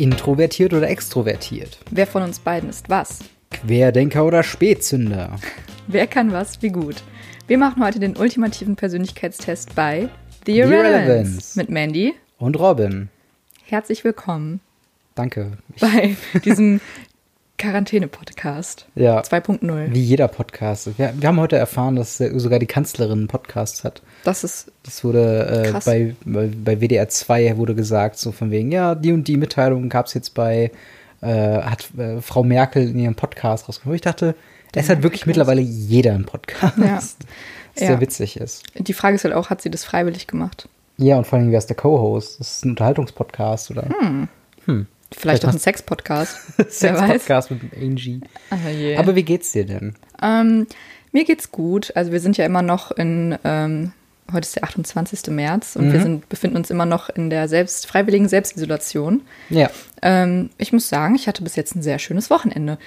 Introvertiert oder extrovertiert? Wer von uns beiden ist was? Querdenker oder Spätzünder? Wer kann was wie gut? Wir machen heute den ultimativen Persönlichkeitstest bei The The Irrelevance mit Mandy. Und Robin. Herzlich willkommen Danke. Bei diesem Quarantäne-Podcast ja, 2.0. wie jeder Podcast. Wir, wir haben heute erfahren, dass sogar die Kanzlerin einen Podcast hat. Das ist Das wurde äh, bei, bei, bei WDR 2 wurde gesagt, so von wegen, ja, die und die Mitteilung gab es jetzt bei, äh, hat äh, Frau Merkel in ihrem Podcast rausgekommen. Ich dachte, es hat wirklich mittlerweile jeder einen Podcast. Ja. Was Ja. sehr witzig ist. die Frage ist halt auch, hat sie das freiwillig gemacht? Ja, und vor allem, wer ist der Co-Host? Das ist ein Unterhaltungspodcast oder Vielleicht Vielleicht auch ein Sex-Podcast. Sex-Podcast mit Angie. Ah, je. Aber wie geht's dir denn? Ähm, mir geht's gut. Also wir sind ja immer noch in, ähm, heute ist der 28. März und Mhm. wir sind, befinden uns immer noch in der selbst, freiwilligen Selbstisolation. Ja, Ähm, ich muss sagen, ich hatte bis jetzt ein sehr schönes Wochenende.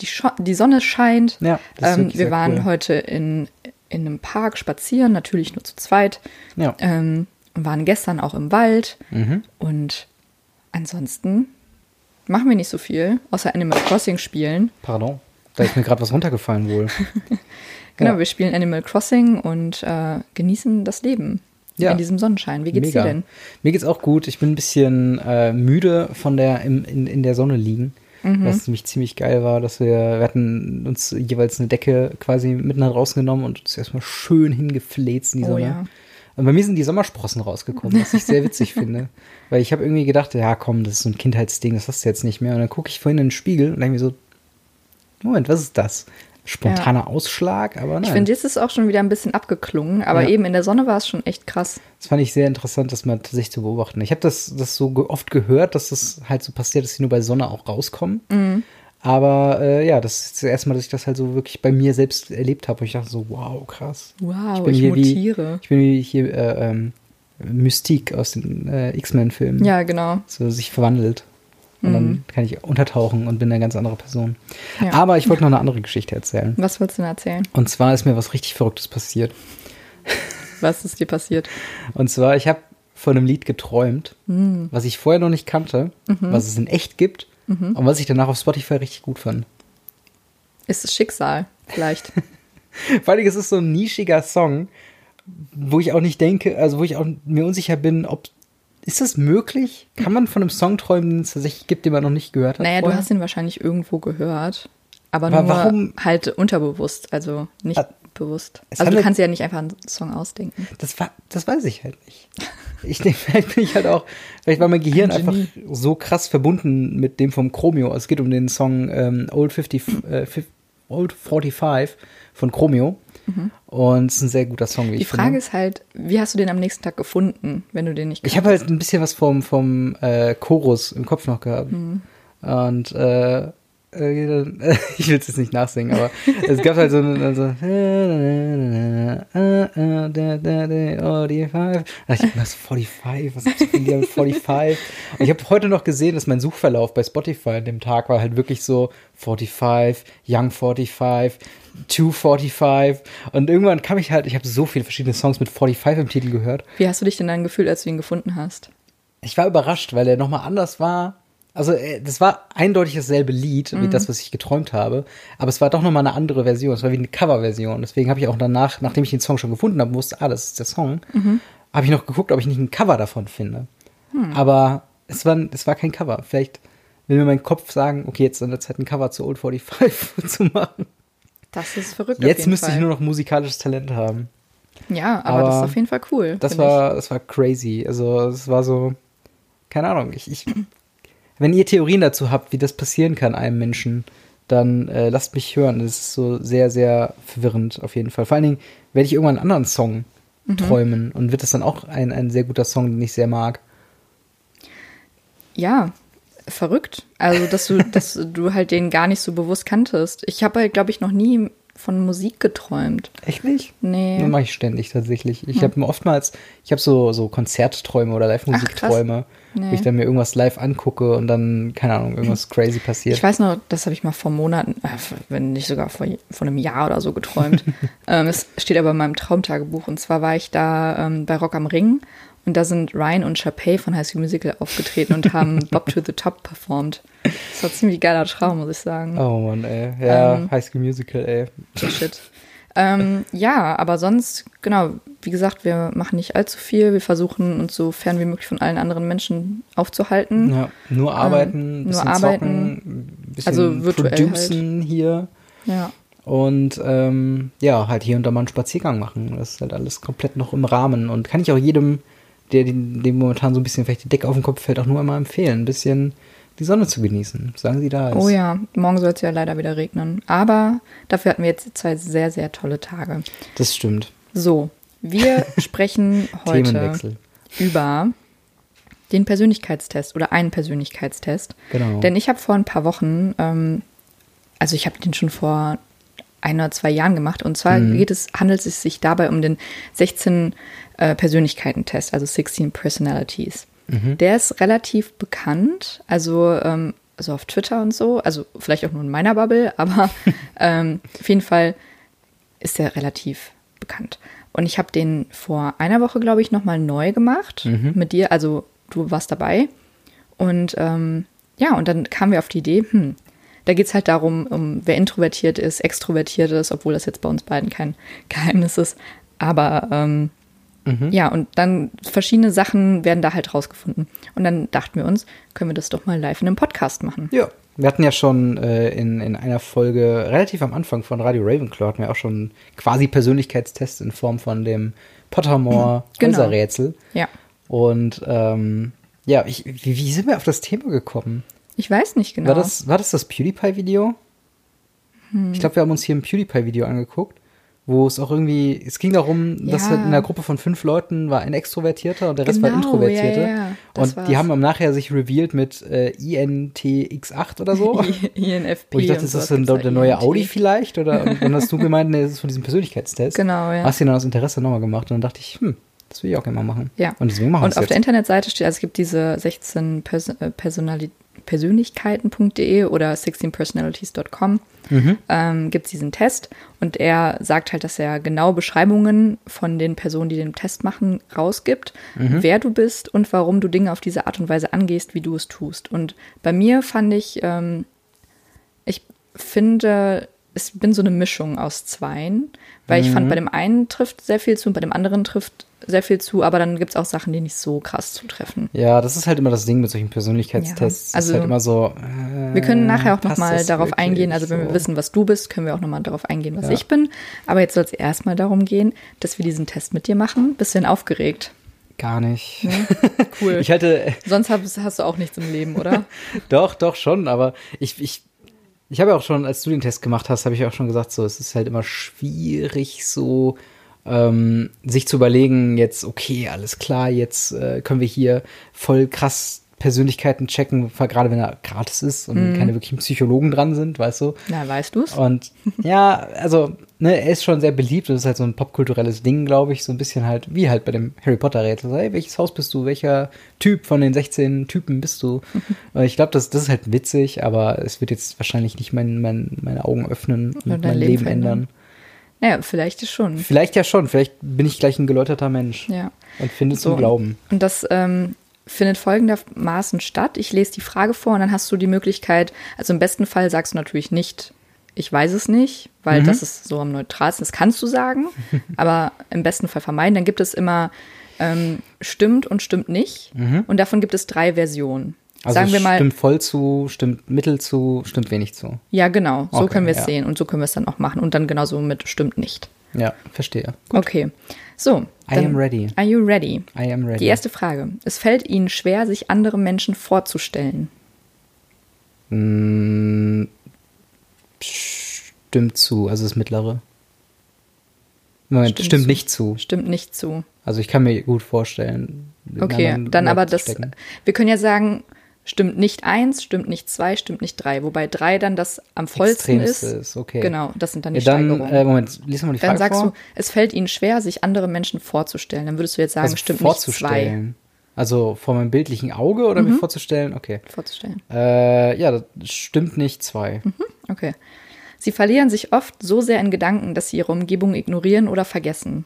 Die, Scho die Sonne scheint. Ja, ähm, wir waren cool. heute in, in einem Park spazieren, natürlich nur zu zweit. ja. Ähm, und waren gestern auch im Wald. Mhm. Und ansonsten machen wir nicht so viel, außer Animal Crossing spielen. Pardon. Da ist mir gerade was runtergefallen wohl. Genau, Ja. wir spielen Animal Crossing und äh, genießen das Leben Ja. in diesem Sonnenschein. Wie geht's Mega. dir denn? Mir geht's auch gut. Ich bin ein bisschen äh, müde von der im, in, in der Sonne liegen. Mhm. Was nämlich ziemlich geil war, dass wir, wir hatten uns jeweils eine Decke quasi mitten nach draußen genommen und uns erstmal schön hingefläzt in die Oh Sonne. ja. Und bei mir sind die Sommersprossen rausgekommen, was ich sehr witzig finde. Weil ich habe irgendwie gedacht, ja komm, das ist so ein Kindheitsding, das hast du jetzt nicht mehr. Und dann gucke ich vorhin in den Spiegel und denke mir so, Moment, was ist das? Spontaner Ausschlag, aber nein. Ich finde, jetzt ist es auch schon wieder ein bisschen abgeklungen, aber Ja. eben in der Sonne war es schon echt krass. Das fand ich sehr interessant, das mal tatsächlich zu beobachten. Ich habe das, das so oft gehört, dass das halt so passiert, dass sie nur bei Sonne auch rauskommen. Mhm. Aber äh, ja, das ist das erste Mal, dass ich das halt so wirklich bei mir selbst erlebt habe. Und ich dachte so, wow, krass. Wow, bin ich, hier wie- mutiere. Ich bin wie hier äh, ähm, Mystique aus den äh, X-Men-Filmen. Ja, genau. So sich verwandelt. Und dann kann ich untertauchen und bin eine ganz andere Person. Ja. Aber ich wollte noch eine andere Geschichte erzählen. Was wolltest du denn erzählen? Und zwar ist mir was richtig Verrücktes passiert. Was ist dir passiert? Und zwar, ich habe von einem Lied geträumt, was ich vorher noch nicht kannte, was es in echt gibt und was ich danach auf Spotify richtig gut fand. Ist es Schicksal, vielleicht? Vor allem, es ist so ein nischiger Song, wo ich auch nicht denke, also wo ich auch mir unsicher bin, ob ist das möglich? Kann man von einem Song träumen, den es tatsächlich gibt, den man noch nicht gehört hat? naja, du vorher? hast ihn wahrscheinlich irgendwo gehört, aber Aber nur warum- halt unterbewusst, also nicht Ah, bewusst. Also du kannst ja nicht einfach einen Song ausdenken. Das, war, das weiß ich halt nicht. Ich denke, vielleicht bin ich halt auch, vielleicht war mein Gehirn Ein einfach so krass verbunden mit dem vom Chromio. Es geht um den Song ähm, Old, 50, äh, Old 45 von Chromio. Und es ist ein sehr guter Song, wie Mhm. Die ich Frage finde. ist halt, wie hast du den am nächsten Tag gefunden, wenn du den nicht Ich habe halt ein bisschen was vom, vom äh, Chorus im Kopf noch gehabt. Mhm. Und äh, äh, ich will es jetzt nicht nachsingen, aber es gab halt so eine so, oh, die five. Da dachte ich, was 45? Was ist denn mit 45? Und ich habe heute noch gesehen, dass mein Suchverlauf bei Spotify an dem Tag war halt wirklich so 45, Young 45, 245 und irgendwann kam ich halt, ich habe so viele verschiedene Songs mit 45 im Titel gehört Wie hast du dich denn dann gefühlt, als du ihn gefunden hast? ich war überrascht, weil er nochmal anders war. Also, äh, das war eindeutig dasselbe Lied wie das, was ich geträumt habe. Aber es war doch nochmal eine andere Version. Es war wie eine Coverversion. Deswegen habe ich auch danach, nachdem ich den Song schon gefunden habe, wusste, ah, das ist der Song, habe ich noch geguckt, ob ich nicht ein Cover davon finde. Aber es war, es war kein Cover. Vielleicht will mir mein Kopf sagen, okay, jetzt ist an der Zeit ein Cover zu Old 45 zu machen. Das ist verrückt. Jetzt müsste Fall. ich nur noch musikalisches Talent haben. Ja, aber, das ist Aber auf jeden Fall cool. Das war, das war crazy. Also es war so, keine Ahnung. Ich, ich, wenn ihr Theorien dazu habt, wie das passieren kann einem Menschen, dann äh, lasst mich hören. Das ist so sehr, sehr verwirrend auf jeden Fall. Vor allen Dingen werde ich irgendwann einen anderen Song Mhm. träumen und wird das dann auch ein, ein sehr guter Song, den ich sehr mag. Ja, verrückt. Also, dass du, dass du halt den gar nicht so bewusst kanntest. Ich habe halt, glaube ich, noch nie von Musik geträumt. Echt nicht? Nee. Das mache ich ständig tatsächlich. Ich habe oftmals, ich habe so, so Konzertträume oder Live-Musikträume, wo Nee. ich dann mir irgendwas live angucke und dann, keine Ahnung, irgendwas crazy passiert. Ich weiß noch, das habe ich mal vor Monaten, äh, wenn nicht sogar vor, vor einem Jahr oder so geträumt. ähm, es steht aber in meinem Traumtagebuch. Und zwar war ich da ähm, bei Rock am Ring Und da sind Ryan und Chapey von High School Musical aufgetreten und haben Bob to the Top performt. Das war ein ziemlich geiler Traum, muss ich sagen. Oh Mann, ey. Ja, Ähm, High School Musical, ey. Shit. Ähm, ja, aber sonst, genau, wie gesagt, wir machen nicht allzu viel. Wir versuchen uns so fern wie möglich von allen anderen Menschen aufzuhalten. Ja, nur arbeiten, Ähm, nur bisschen arbeiten. zocken, bisschen Also virtuell producen hier Ja. und ähm, ja, halt hier und da mal einen Spaziergang machen. Das ist halt alles komplett noch im Rahmen und kann ich auch jedem, der dem momentan so ein bisschen vielleicht die Decke auf den Kopf fällt, auch nur einmal empfehlen, ein bisschen die Sonne zu genießen. Sagen Sie da ist. Oh ja, morgen soll es ja leider wieder regnen. Aber dafür hatten wir jetzt zwei sehr, sehr tolle Tage. Das stimmt. So, wir sprechen heute über den Persönlichkeitstest oder einen Persönlichkeitstest. Genau. Denn ich habe vor ein paar Wochen, ähm, also ich habe den schon vor ein oder zwei Jahren gemacht. Und zwar Mhm. geht es, handelt es sich dabei um den 16 äh, Persönlichkeiten-Test, also 16 Personalities. Mhm. Der ist relativ bekannt, also, ähm, also auf Twitter und so, also vielleicht auch nur in meiner Bubble, aber ähm, auf jeden Fall ist der relativ bekannt. Und ich habe den vor einer Woche, glaube ich, nochmal neu gemacht mit dir. Also du warst dabei. Und ähm, ja, und dann kamen wir auf die Idee, hm, da geht es halt darum, um wer introvertiert ist, extrovertiert ist, obwohl das jetzt bei uns beiden kein Geheimnis ist. Aber ähm, ja, und dann verschiedene Sachen werden da halt rausgefunden. Und dann dachten wir uns, können wir das doch mal live in einem Podcast machen. Ja. Wir hatten ja schon äh, in, in einer Folge, relativ am Anfang von Radio Ravenclaw, hatten wir auch schon quasi Persönlichkeitstest in Form von dem Pottermore Genau. Häuserrätsel. Ja. Und ähm, ja, ich, wie, wie sind wir auf das Thema gekommen? Ich weiß nicht genau. War, das, war das das PewDiePie-Video? Hm. Ich glaube, wir haben uns hier ein PewDiePie-Video angeguckt, wo es auch irgendwie, es ging darum, dass Ja. halt in einer Gruppe von fünf Leuten war ein Extrovertierter und der Rest war Genau, Introvertierte. ja, ja, das und die war's. haben am nachher sich revealed mit äh, INTX8 oder so. INFP. Wo ich dachte, und ist das denn der neue INT. Audi vielleicht? Oder und dann hast du gemeint, nee, das ist von diesem Persönlichkeitstest. Genau, ja. Hast du dann aus Interesse nochmal gemacht und dann dachte ich, hm, das will ich auch gerne mal machen. Ja. Und deswegen machen wir Und es auf jetzt. der Internetseite steht, also es gibt diese 16 Pers äh, Personali Persönlichkeiten.de oder 16personalities.com Mhm. ähm, gibt es diesen Test und er sagt halt, dass er genau Beschreibungen von den Personen, die den Test machen, rausgibt, Mhm. wer du bist und warum du Dinge auf diese Art und Weise angehst, wie du es tust. Und bei mir fand ich, ähm, ich finde, ich bin so eine Mischung aus zweien, weil ich Mhm. fand, bei dem einen trifft sehr viel zu und bei dem anderen trifft sehr viel zu, aber dann gibt es auch Sachen, die nicht so krass zutreffen. Ja, das ist halt immer das Ding mit solchen Persönlichkeitstests. Ja, also ist halt immer so. Äh, Wir können nachher auch nochmal darauf eingehen, also wenn wir so? wissen, was du bist, können wir auch nochmal darauf eingehen, was Ja. ich bin. Aber jetzt soll es erstmal darum gehen, dass wir diesen Test mit dir machen. Denn aufgeregt? Gar nicht. Cool. Ich hatte, Sonst hast, hast du auch nichts im Leben, oder? doch, doch schon, aber ich, ich, ich habe ja auch schon, als du den Test gemacht hast, habe ich auch schon gesagt, so, es ist halt immer schwierig, so ähm, sich zu überlegen, jetzt, okay, alles klar, jetzt äh, können wir hier voll krass Persönlichkeiten checken, gerade wenn er gratis ist und keine wirklichen Psychologen dran sind, weißt du? Na, weißt du es? Und ja, also, ne, er ist schon sehr beliebt. Das ist halt so ein popkulturelles Ding, glaube ich. So ein bisschen halt, wie halt bei dem Harry Potter-Rätsel. Hey, welches Haus bist du? Welcher Typ von den 16 Typen bist du? Und ich glaube, das, das ist halt witzig, aber es wird jetzt wahrscheinlich nicht mein, mein, meine Augen öffnen und dein mein Leben Leben ändern. Naja, vielleicht ist schon. Vielleicht ja schon. Vielleicht bin ich gleich ein geläuterter Mensch Ja. und finde So. zum Glauben. Und das ähm, findet folgendermaßen statt. Ich lese die Frage vor und dann hast du die Möglichkeit, also im besten Fall sagst du natürlich nicht, ich weiß es nicht, weil das ist so am neutralsten, das kannst du sagen, aber im besten Fall vermeiden. Dann gibt es immer ähm, stimmt und stimmt nicht und davon gibt es drei Versionen. Also Sagen wir mal, stimmt voll zu, stimmt mittel zu, stimmt wenig zu. ja genau, so Okay, können wir es ja. sehen und so können wir es dann auch machen und dann genauso mit stimmt nicht. Ja, verstehe. Okay, so. I dann- am ready. Are you ready? I am ready. Die erste Frage. Es fällt Ihnen schwer, sich andere Menschen vorzustellen. Mm, Stimmt zu, also das mittlere. Moment, Stimmt stimmt, zu. nicht zu. Stimmt nicht zu. Also ich kann mir gut vorstellen. Okay, dann aber das. stecken. Wir können ja sagen, stimmt nicht eins, stimmt nicht zwei, stimmt nicht drei. Wobei drei dann das am vollsten ist. Extremste ist, okay. Genau, das sind dann die Ja, dann, Steigerungen. äh, Moment, lies mal die dann Frage sagst vor. du, es fällt Ihnen schwer, sich andere Menschen vorzustellen. Dann würdest du jetzt sagen, also stimmt nicht zwei. Also vor meinem bildlichen Auge oder Mhm. mir vorzustellen? Okay. vorzustellen. Äh, ja, das stimmt nicht zwei. Mhm. Okay. Sie verlieren sich oft so sehr in Gedanken, dass sie ihre Umgebung ignorieren oder vergessen.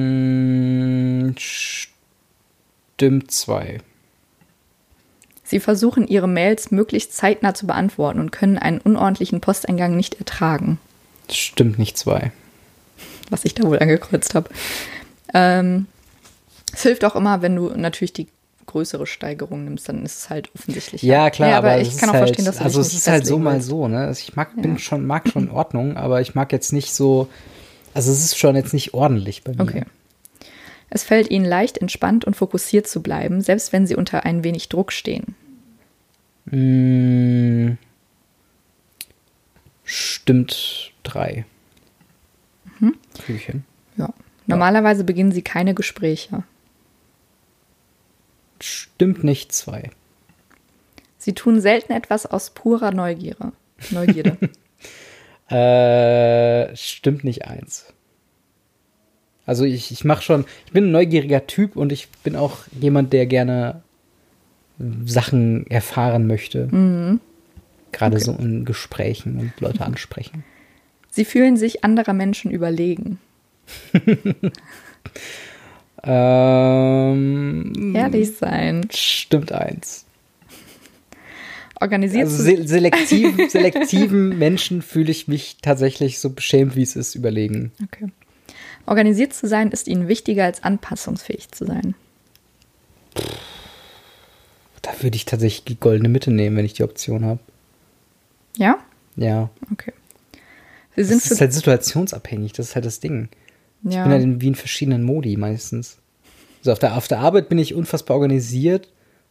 Mm, Stimmt zwei. Sie versuchen, ihre Mails möglichst zeitnah zu beantworten und können einen unordentlichen Posteingang nicht ertragen. Stimmt nicht zwei. Was ich da wohl angekreuzt habe. Ähm, es hilft auch immer, wenn du natürlich die größere Steigerung nimmst, dann ist es halt offensichtlich. Ja, klar, ja, aber, aber ich kann auch halt, verstehen, dass du Also es ist halt so mal so, ne? Also ich mag, bin Ja. schon, mag schon in Ordnung, aber ich mag jetzt nicht so. Also es ist schon jetzt nicht ordentlich bei mir. Okay. Es fällt ihnen leicht, entspannt und fokussiert zu bleiben, selbst wenn sie unter ein wenig Druck stehen. Mm, stimmt drei. Mhm. Krieg ich hin. Ja. Normalerweise beginnen sie keine Gespräche. Stimmt nicht zwei. Sie tun selten etwas aus purer Neugierde. Neugierde. Äh, stimmt nicht eins. Also ich, ich mache schon, ich bin ein neugieriger Typ und ich bin auch jemand, der gerne Sachen erfahren möchte. Gerade Okay. so in Gesprächen und Leute ansprechen. sie fühlen sich anderer Menschen überlegen. Ähm, Ehrlich sein. Stimmt eins. Organisiert Also zu se selektiv, selektiven Menschen fühle ich mich tatsächlich so beschämt, wie es ist, überlegen. Okay. Organisiert zu sein ist ihnen wichtiger als anpassungsfähig zu sein. Da würde ich tatsächlich die goldene Mitte nehmen, wenn ich die Option habe. Ja? Ja. Okay. Sie sind Das ist halt situationsabhängig, das ist halt das Ding. Ich ja. bin halt in, wie in verschiedenen Modi meistens. Also auf der, auf der Arbeit bin ich unfassbar organisiert.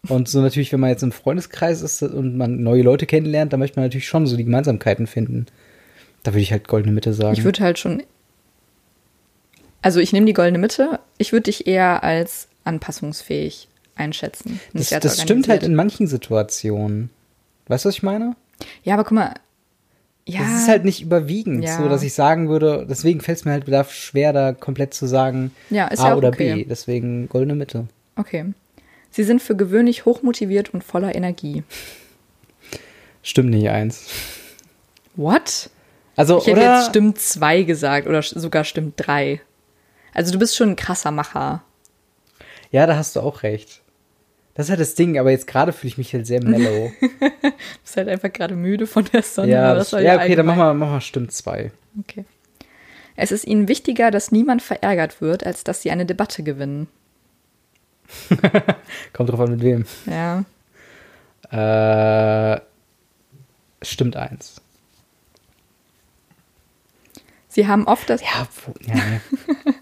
Und so natürlich, wenn man jetzt im Freundeskreis ist und man neue Leute kennenlernt, dann möchte man natürlich schon so die Gemeinsamkeiten finden. Da würde ich halt goldene Mitte sagen. Ich würde halt schon. Also ich nehme die goldene Mitte. Ich würde dich eher als anpassungsfähig einschätzen. das das stimmt halt in manchen Situationen. Weißt du, was ich meine? Ja, aber guck mal. Ja. Das ist halt nicht überwiegend, Ja. so dass ich sagen würde, deswegen fällt es mir halt wieder schwer, da komplett zu sagen Ja, ist A ja oder okay. B. Deswegen goldene Mitte. Okay. Sie sind für gewöhnlich hochmotiviert und voller Energie. Stimmt nicht eins. What? Also, Ich hätte jetzt stimmt zwei gesagt oder sogar stimmt drei. Also du bist schon ein krasser Macher. Ja, da hast du auch recht. Das ist halt das Ding, aber jetzt gerade fühle ich mich halt sehr mellow. Du bist halt einfach gerade müde von der Sonne. ja, das, ja, okay, dann machen wir, wir stimmt zwei. Okay. Es ist ihnen wichtiger, dass niemand verärgert wird, als dass sie eine Debatte gewinnen. Kommt drauf an, mit wem. Ja. Äh, stimmt eins. Sie haben oft das, Ja, ja, nee.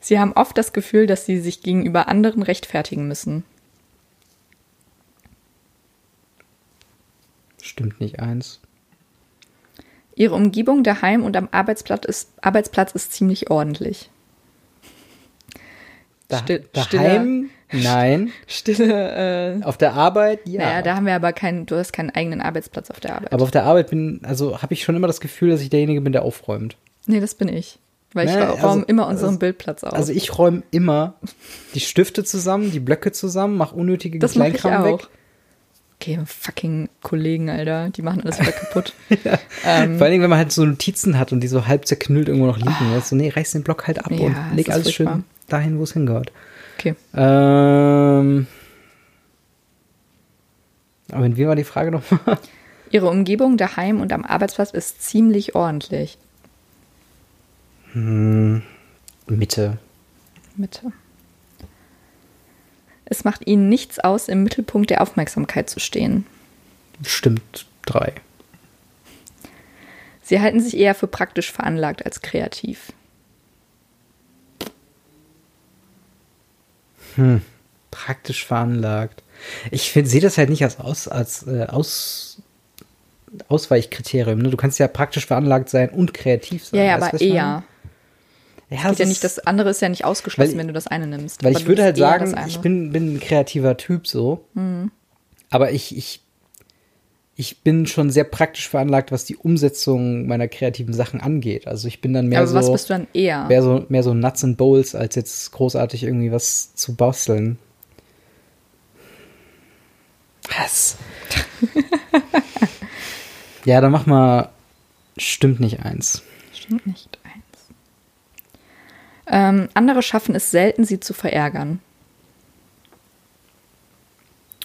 sie haben oft das Gefühl, dass sie sich gegenüber anderen rechtfertigen müssen. Stimmt nicht eins. Ihre Umgebung daheim und am Arbeitsplatz ist, Arbeitsplatz ist ziemlich ordentlich. Da, Still- daheim? Nein. Stille, äh, Auf der Arbeit? Ja. naja, da haben wir aber keinen, du hast keinen eigenen Arbeitsplatz auf der Arbeit. aber auf der Arbeit bin, also habe ich schon immer das Gefühl, dass ich derjenige bin, der aufräumt. nee, das bin ich. Weil ich Nee, räume also- immer unseren also- Bildplatz auf. Also ich räume immer die Stifte zusammen, die Blöcke zusammen, mache unnötige das mache ich Kleinkram auch. weg. Okay, fucking Kollegen, Alter, die machen alles wieder kaputt. Ähm, Vor allen Dingen, wenn man halt so Notizen hat und die so halb zerknüllt irgendwo noch liegen. Oh. So, nee, reiß den Block halt ab Ja, und leg alles furchtbar. schön dahin, wo es hingehört. Okay. Ähm. Aber in wie war die Frage nochmal? Ihre Umgebung daheim und am Arbeitsplatz ist ziemlich ordentlich. Mitte. Mitte. Es macht ihnen nichts aus, im Mittelpunkt der Aufmerksamkeit zu stehen. Stimmt drei. Sie halten sich eher für praktisch veranlagt als kreativ. Praktisch veranlagt. Ich sehe das halt nicht als, aus, als äh, aus, Ausweichkriterium. Ne? Du kannst ja praktisch veranlagt sein und kreativ sein. Ja, ja, aber eher. Ja, Geht ja nicht, das andere ist ja nicht ausgeschlossen, Weil- wenn du das eine nimmst. Weil ich würde halt sagen, das ich bin, bin ein kreativer Typ so. Mhm. Aber ich, ich, ich bin schon sehr praktisch veranlagt, was die Umsetzung meiner kreativen Sachen angeht. Also ich bin dann mehr Aber so, was bist du dann eher? mehr so, mehr so Nuts and Bowls, als jetzt großartig irgendwie was zu basteln. Was? ja, dann mach mal, stimmt nicht eins. Stimmt nicht. Ähm, andere schaffen es selten, sie zu verärgern.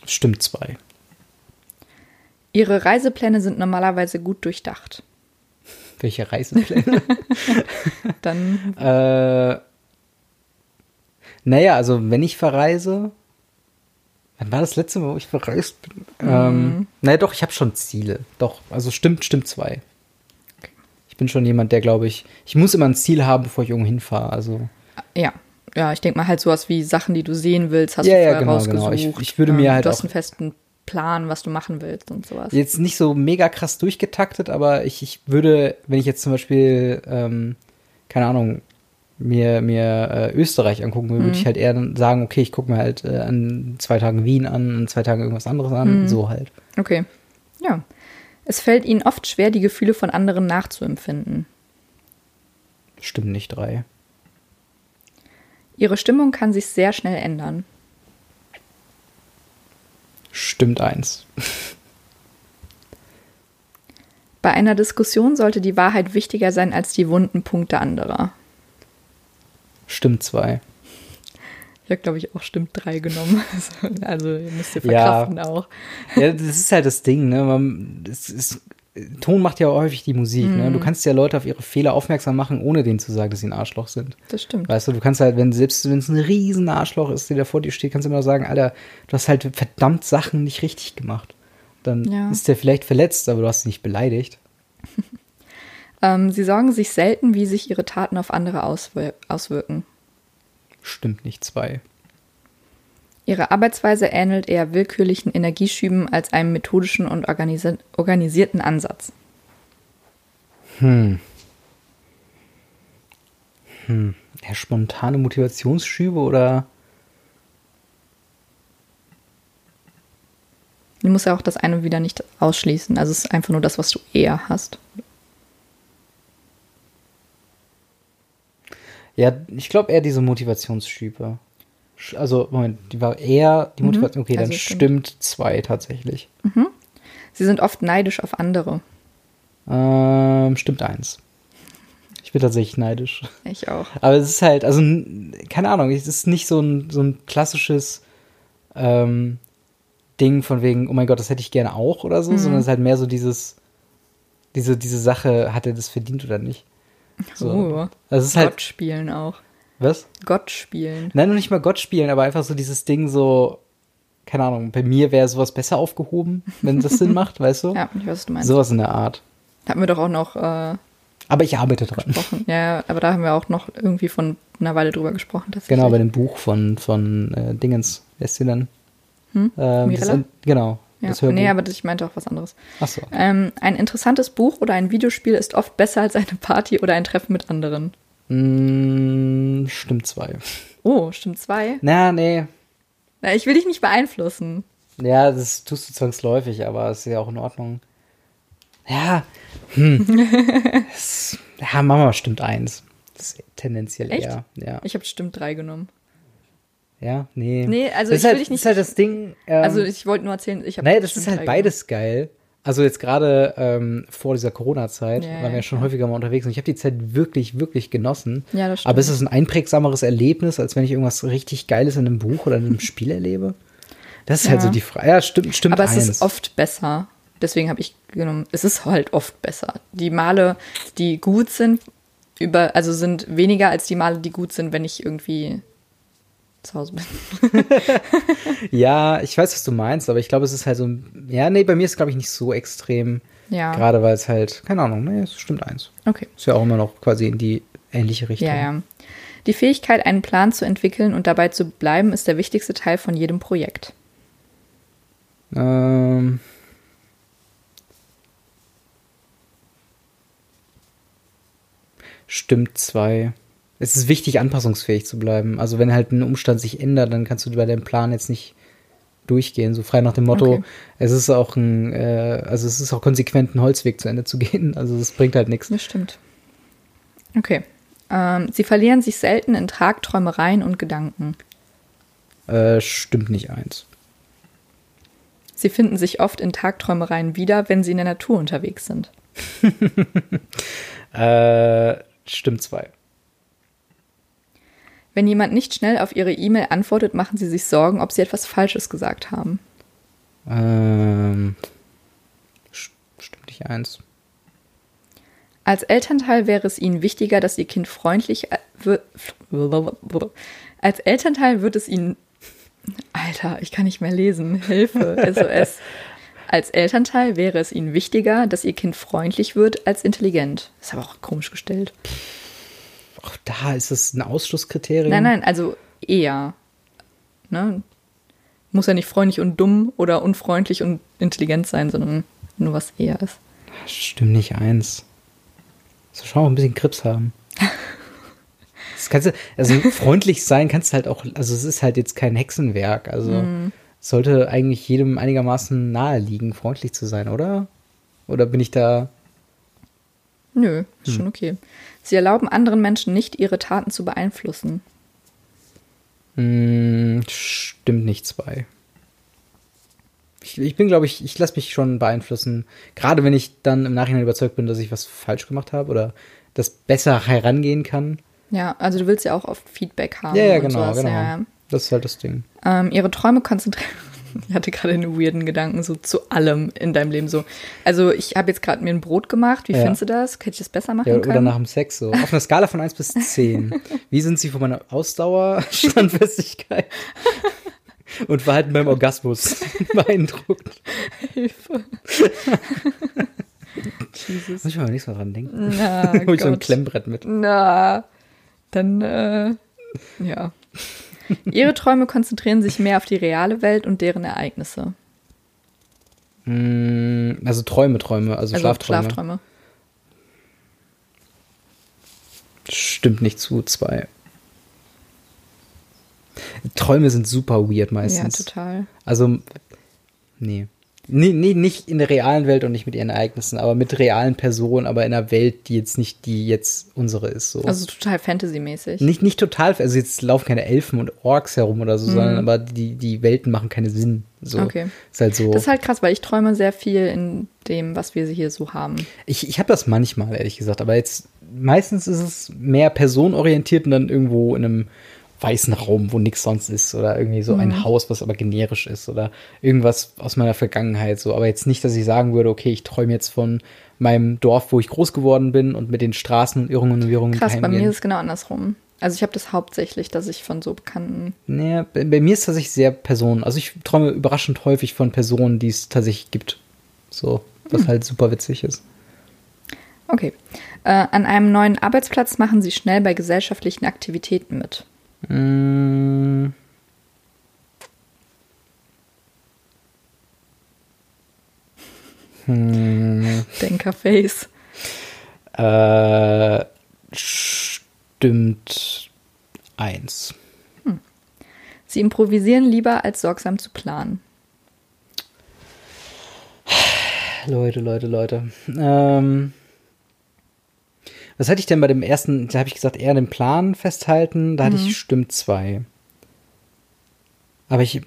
Stimmt zwei. Ihre Reisepläne sind normalerweise gut durchdacht. Welche Reisepläne? Dann, äh, naja, also wenn ich verreise, wann war das letzte Mal, wo ich verreist bin? Ähm, naja, doch, ich habe schon Ziele. Doch, also stimmt, stimmt zwei. Bin schon jemand, der glaube ich, ich muss immer ein Ziel haben, bevor ich irgendwo hinfahre. Also ja. Ja, ich denke mal halt sowas wie Sachen, die du sehen willst, hast Ja, du ja, vorher genau, rausgesucht. genau. Ich- ich würde mir halt Du hast auch- einen festen Plan, was du machen willst und sowas. jetzt nicht so mega krass durchgetaktet, aber ich, ich würde, wenn ich jetzt zum Beispiel, ähm, keine Ahnung, mir, mir äh, Österreich angucken würde, würde ich halt eher sagen, okay, ich gucke mir halt äh, an zwei Tagen Wien an, an zwei Tagen irgendwas anderes an, so halt. Okay. Ja. Es fällt ihnen oft schwer, die Gefühle von anderen nachzuempfinden. Stimmt nicht drei. Ihre Stimmung kann sich sehr schnell ändern. Stimmt eins. Bei einer Diskussion sollte die Wahrheit wichtiger sein als die wunden Punkte anderer. Stimmt zwei. Ich habe, glaube ich, auch stimmt drei genommen. Also, ihr müsst ihr Ja. verkraften auch. Ja, das ist halt das Ding, ne? Man, das ist, Ton macht ja häufig die Musik, ne? Du kannst ja Leute auf ihre Fehler aufmerksam machen, ohne denen zu sagen, dass sie ein Arschloch sind. Das stimmt. Weißt du, du kannst halt, wenn selbst wenn es ein riesen Arschloch ist, der da vor dir steht, kannst du immer noch sagen, Alter, du hast halt verdammt Sachen nicht richtig gemacht. Dann Ja. ist der vielleicht verletzt, aber du hast ihn nicht beleidigt. Ähm, sie sorgen sich selten, wie sich ihre Taten auf andere auswir auswirken. Stimmt nicht zwei. Ihre Arbeitsweise ähnelt eher willkürlichen Energieschüben als einem methodischen und organisi organisierten Ansatz. Ja, spontane Motivationsschübe oder Du musst ja auch das eine wieder nicht ausschließen. Also es ist einfach nur das, was du eher hast. Ja, ich glaube eher diese Motivationsschübe. Sch- Also, Moment, die war eher die Motivation. Okay, dann also stimmt. stimmt. zwei tatsächlich. Sie sind oft neidisch auf andere. Ähm, stimmt eins. Ich bin tatsächlich neidisch. Ich auch. Aber es ist halt, also, keine Ahnung, es ist nicht so ein, so ein klassisches ähm, Ding von wegen, oh mein Gott, das hätte ich gerne auch oder so, sondern es ist halt mehr so dieses, diese, diese Sache, hat er das verdient oder nicht? So. Oh. Also es ist Gott halt, spielen auch. was? Gott spielen. Nein, noch nicht mal Gott spielen, aber einfach so dieses Ding so, keine Ahnung, bei mir wäre sowas besser aufgehoben, wenn das Sinn macht, weißt du? Ja, ich weiß, was du meinst. Sowas in der Art. Hatten wir doch auch noch äh, Aber ich arbeite dran. gesprochen. Ja, aber da haben wir auch noch irgendwie von einer Weile drüber gesprochen. Genau, bei dem Buch von, von äh, Dingens. Wer ist sie denn? Hm? Ähm, das, genau. Ja. Das Hörbuch. Nee, aber ich meinte auch was anderes. Achso. Ähm, ein interessantes Buch oder ein Videospiel ist oft besser als eine Party oder ein Treffen mit anderen. Mm, stimmt zwei. Oh, stimmt zwei. Na, nee. Na, ich will dich nicht beeinflussen. Ja, das tust du zwangsläufig, aber ist ja auch in Ordnung. Ja. Hm. das, ja, Mama stimmt eins. Das ist tendenziell Echt? eher. Ja. Ich habe stimmt drei genommen. Ja, nee. Nee, also das ich ist will halt, dich nicht- Das ist halt das Ding. Ähm, Also ich wollte nur erzählen, ich habe naja, das ist halt beides geil. Also jetzt gerade ähm, vor dieser Corona-Zeit Ja, waren wir ja, schon häufiger mal unterwegs und ich habe die Zeit wirklich, wirklich genossen. Ja, das Aber es stimmt. ist ein einprägsameres Erlebnis, als wenn ich irgendwas richtig Geiles in einem Buch oder in einem Spiel erlebe. Das ist halt Ja. so die Frage. Ja, stimmt, stimmt Aber es eins. ist oft besser. Deswegen habe ich genommen, es ist halt oft besser. Die Male, die gut sind, über, also sind weniger als die Male, die gut sind, wenn ich irgendwie zu Hause bin. Ja, ich weiß, was du meinst, aber ich glaube, es ist halt so. ein- Ja, nee, bei mir ist es, glaube ich, nicht so extrem. Ja. Gerade weil es halt, keine Ahnung, nee, es stimmt eins. Okay. Ist ja auch immer noch quasi in die ähnliche Richtung. Ja, ja. Die Fähigkeit, einen Plan zu entwickeln und dabei zu bleiben, ist der wichtigste Teil von jedem Projekt. Ähm. Stimmt zwei. Es ist wichtig, anpassungsfähig zu bleiben. Also wenn halt ein Umstand sich ändert, dann kannst du bei deinem Plan jetzt nicht durchgehen. So frei nach dem Motto, Okay. es ist auch ein, äh, also es ist auch konsequent, einen Holzweg zu Ende zu gehen. Also das bringt halt nichts. Das stimmt. Okay. Ähm, sie verlieren sich selten in Tagträumereien und Gedanken. Äh, stimmt nicht eins. Sie finden sich oft in Tagträumereien wieder, wenn sie in der Natur unterwegs sind. Äh, stimmt zwei. Wenn jemand nicht schnell auf ihre E-Mail antwortet, machen sie sich Sorgen, ob sie etwas Falsches gesagt haben. Ähm, st- stimmt nicht eins. Als Elternteil wäre es Ihnen wichtiger, dass Ihr Kind freundlich äh, als Elternteil wird es Ihnen Alter, ich kann nicht mehr lesen. Hilfe, SOS. Als Elternteil wäre es Ihnen wichtiger, dass Ihr Kind freundlich wird als intelligent. Ist aber auch komisch gestellt. Auch da ist es ein Ausschlusskriterium. Nein, nein, also eher. Ne? Muss ja nicht freundlich und dumm oder unfreundlich und intelligent sein, sondern nur was eher ist. Stimmt nicht eins. So schon auch ein bisschen Grips haben. Das kannst du, also freundlich sein kannst du halt auch, also es ist halt jetzt kein Hexenwerk. Also es sollte eigentlich jedem einigermaßen nahe liegen, freundlich zu sein, oder? Oder bin ich da. Nö, ist schon okay. Sie erlauben anderen Menschen nicht, ihre Taten zu beeinflussen. Mh, stimmt nicht zwei. Ich, ich bin, glaube ich, ich lasse mich schon beeinflussen. Gerade wenn ich dann im Nachhinein überzeugt bin, dass ich was falsch gemacht habe oder das besser herangehen kann. Ja, also du willst ja auch oft Feedback haben. Ja, ja, genau, sowas. genau. Ja, ja. Das ist halt das Ding. Ähm, ihre Träume konzentrieren. Ich hatte gerade einen weirden Gedanken so zu allem in deinem Leben so. Also ich habe jetzt gerade mir ein Brot gemacht. Wie Ja. findest du das? Könnte ich das besser machen Ja, können? oder nach dem Sex so. Auf einer Skala von 1 bis 10. Wie sind Sie von meiner Ausdauer, Standfestigkeit und Verhalten beim Orgasmus beeindruckt? Hilfe. Jesus. Muss ich mal nächstes Mal dran denken. Na, Hol ich so ein. Klemmbrett mit. Na, dann, äh, ja. Ihre Träume konzentrieren sich mehr auf die reale Welt und deren Ereignisse. Mm, Also Träume, Träume, also, Also Schlafträume. Schlafträume. Stimmt nicht zu, zwei. Träume sind super weird meistens. Ja, total. Also, nee. Nee, nee, nicht in der realen Welt und nicht mit ihren Ereignissen, aber mit realen Personen, aber in einer Welt, die jetzt nicht die jetzt unsere ist. So. Also total Fantasy-mäßig. nicht, nicht total, also jetzt laufen keine Elfen und Orks herum oder so, Mhm. sondern aber die, die Welten machen keinen Sinn. So. Okay. Ist halt so. Das ist halt krass, weil ich träume sehr viel in dem, was wir hier so haben. Ich, ich habe das manchmal, ehrlich gesagt, aber jetzt meistens ist es mehr personenorientiert und dann irgendwo in einem weißen Raum, wo nichts sonst ist oder irgendwie so Mhm. ein Haus, was aber generisch ist oder irgendwas aus meiner Vergangenheit so, aber jetzt nicht, dass ich sagen würde, okay, ich träume jetzt von meinem Dorf, wo ich groß geworden bin und mit den Straßen und Irrungen und Wirrungen Krass, bei mir ist es genau andersrum. Also ich habe das hauptsächlich, dass ich von so bekannten. Nee, bei, bei mir ist es tatsächlich sehr Personen. Also ich träume überraschend häufig von Personen, die es tatsächlich gibt. So, was Hm. halt super witzig ist. Okay. Äh, an einem neuen Arbeitsplatz machen Sie schnell bei gesellschaftlichen Aktivitäten mit. Mm. Hm, Denkerface. äh, stimmt eins. Sie improvisieren lieber, als sorgsam zu planen. Leute, Leute, Leute. Ähm, was hatte ich denn bei dem ersten? Da habe ich gesagt, eher den Plan festhalten. Da hatte ich stimmt zwei. Aber ich.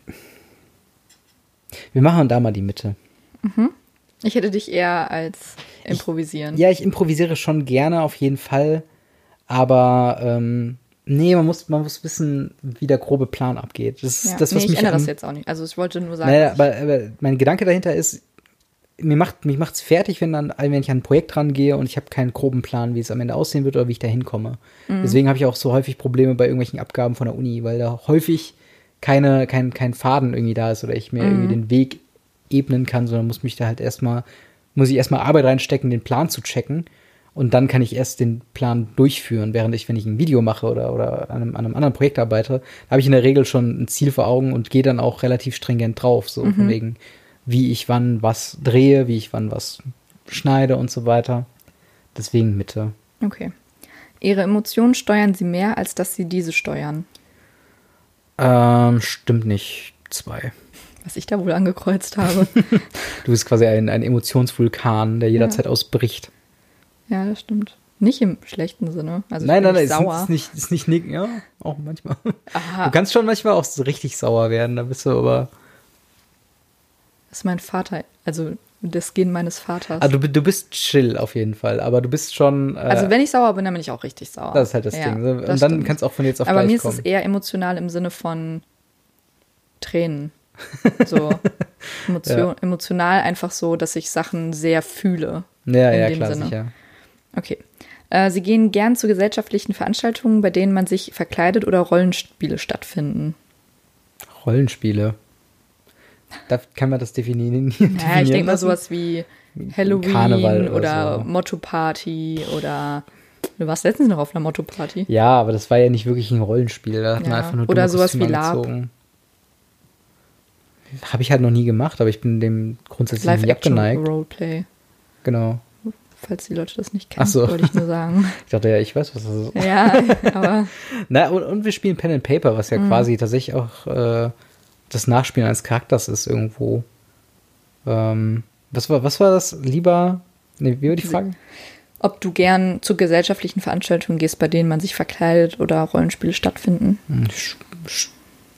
Wir machen da mal die Mitte. Ich hätte dich eher als improvisieren. Ja, ich improvisiere schon gerne auf jeden Fall. Aber ähm, nee, man muss, man muss wissen, wie der grobe Plan abgeht. Das ist Ja. das, was nee, ich mich ändere am- das jetzt auch nicht. Also ich wollte nur sagen, Naja, ich- aber, aber mein Gedanke dahinter ist, mir macht mich macht's fertig, wenn dann, wenn ich an ein Projekt rangehe und ich habe keinen groben Plan, wie es am Ende aussehen wird oder wie ich da hinkomme. Mhm. Deswegen habe ich auch so häufig Probleme bei irgendwelchen Abgaben von der Uni, weil da häufig keine, kein, kein Faden irgendwie da ist oder ich mir Mhm. irgendwie den Weg ebnen kann, sondern muss mich da halt erstmal, muss ich erstmal Arbeit reinstecken, den Plan zu checken. Und dann kann ich erst den Plan durchführen, während ich, wenn ich ein Video mache oder, oder an, einem, an einem anderen Projekt arbeite, habe ich in der Regel schon ein Ziel vor Augen und gehe dann auch relativ stringent drauf, so von wegen, wie ich wann was drehe, wie ich wann was schneide und so weiter. Deswegen Mitte. okay. Ihre Emotionen steuern Sie mehr, als dass Sie diese steuern. Ähm, stimmt nicht. Zwei. Was ich da wohl angekreuzt habe. Du bist quasi ein, ein Emotionsvulkan, der jederzeit ausbricht. ja, das stimmt. Nicht im schlechten Sinne. Also nein, nein, nein, sauer. ist nicht, ist nicht, nick- ja, auch manchmal. Aha, Du kannst schon manchmal auch richtig sauer werden, da bist du aber. Das ist mein Vater. Also das Gen meines Vaters. Ah, du, du bist chill auf jeden Fall, aber du bist schon. Äh, also wenn ich sauer bin, dann bin ich auch richtig sauer. das ist halt das Ja, Ding. Und das dann kannst du auch von jetzt auf Aber mir ist kommen. es eher emotional im Sinne von Tränen. So Emotion, emotional einfach so, dass ich Sachen sehr fühle. Ja, in ja, dem klar, Sinne. sicher. Okay. Äh, sie gehen gern zu gesellschaftlichen Veranstaltungen, bei denen man sich verkleidet oder Rollenspiele stattfinden. Rollenspiele. Da kann man das definieren. Ja, ich definieren denke mal sowas wie Halloween Karneval oder, oder so. Motto-Party oder du warst letztens noch auf einer Motto-Party. Ja, aber das war ja nicht wirklich ein Rollenspiel. Da hat man Ja. einfach nur Oder sowas Kostüme wie Lab. Habe ich halt noch nie gemacht, aber ich bin dem grundsätzlich nicht abgeneigt. Live-Action-Roleplay. Genau. Falls die Leute das nicht kennen, so. wollte ich nur sagen. Ich dachte ja, ich weiß, was das ist. ja, aber Na, und, und wir spielen Pen and Paper, was ja Mhm. quasi tatsächlich auch äh, das Nachspielen eines Charakters ist irgendwo. Ähm, was war, was war das? Lieber. Nee, wie war die Frage? ob du gern zu gesellschaftlichen Veranstaltungen gehst, bei denen man sich verkleidet oder Rollenspiele stattfinden. Hm,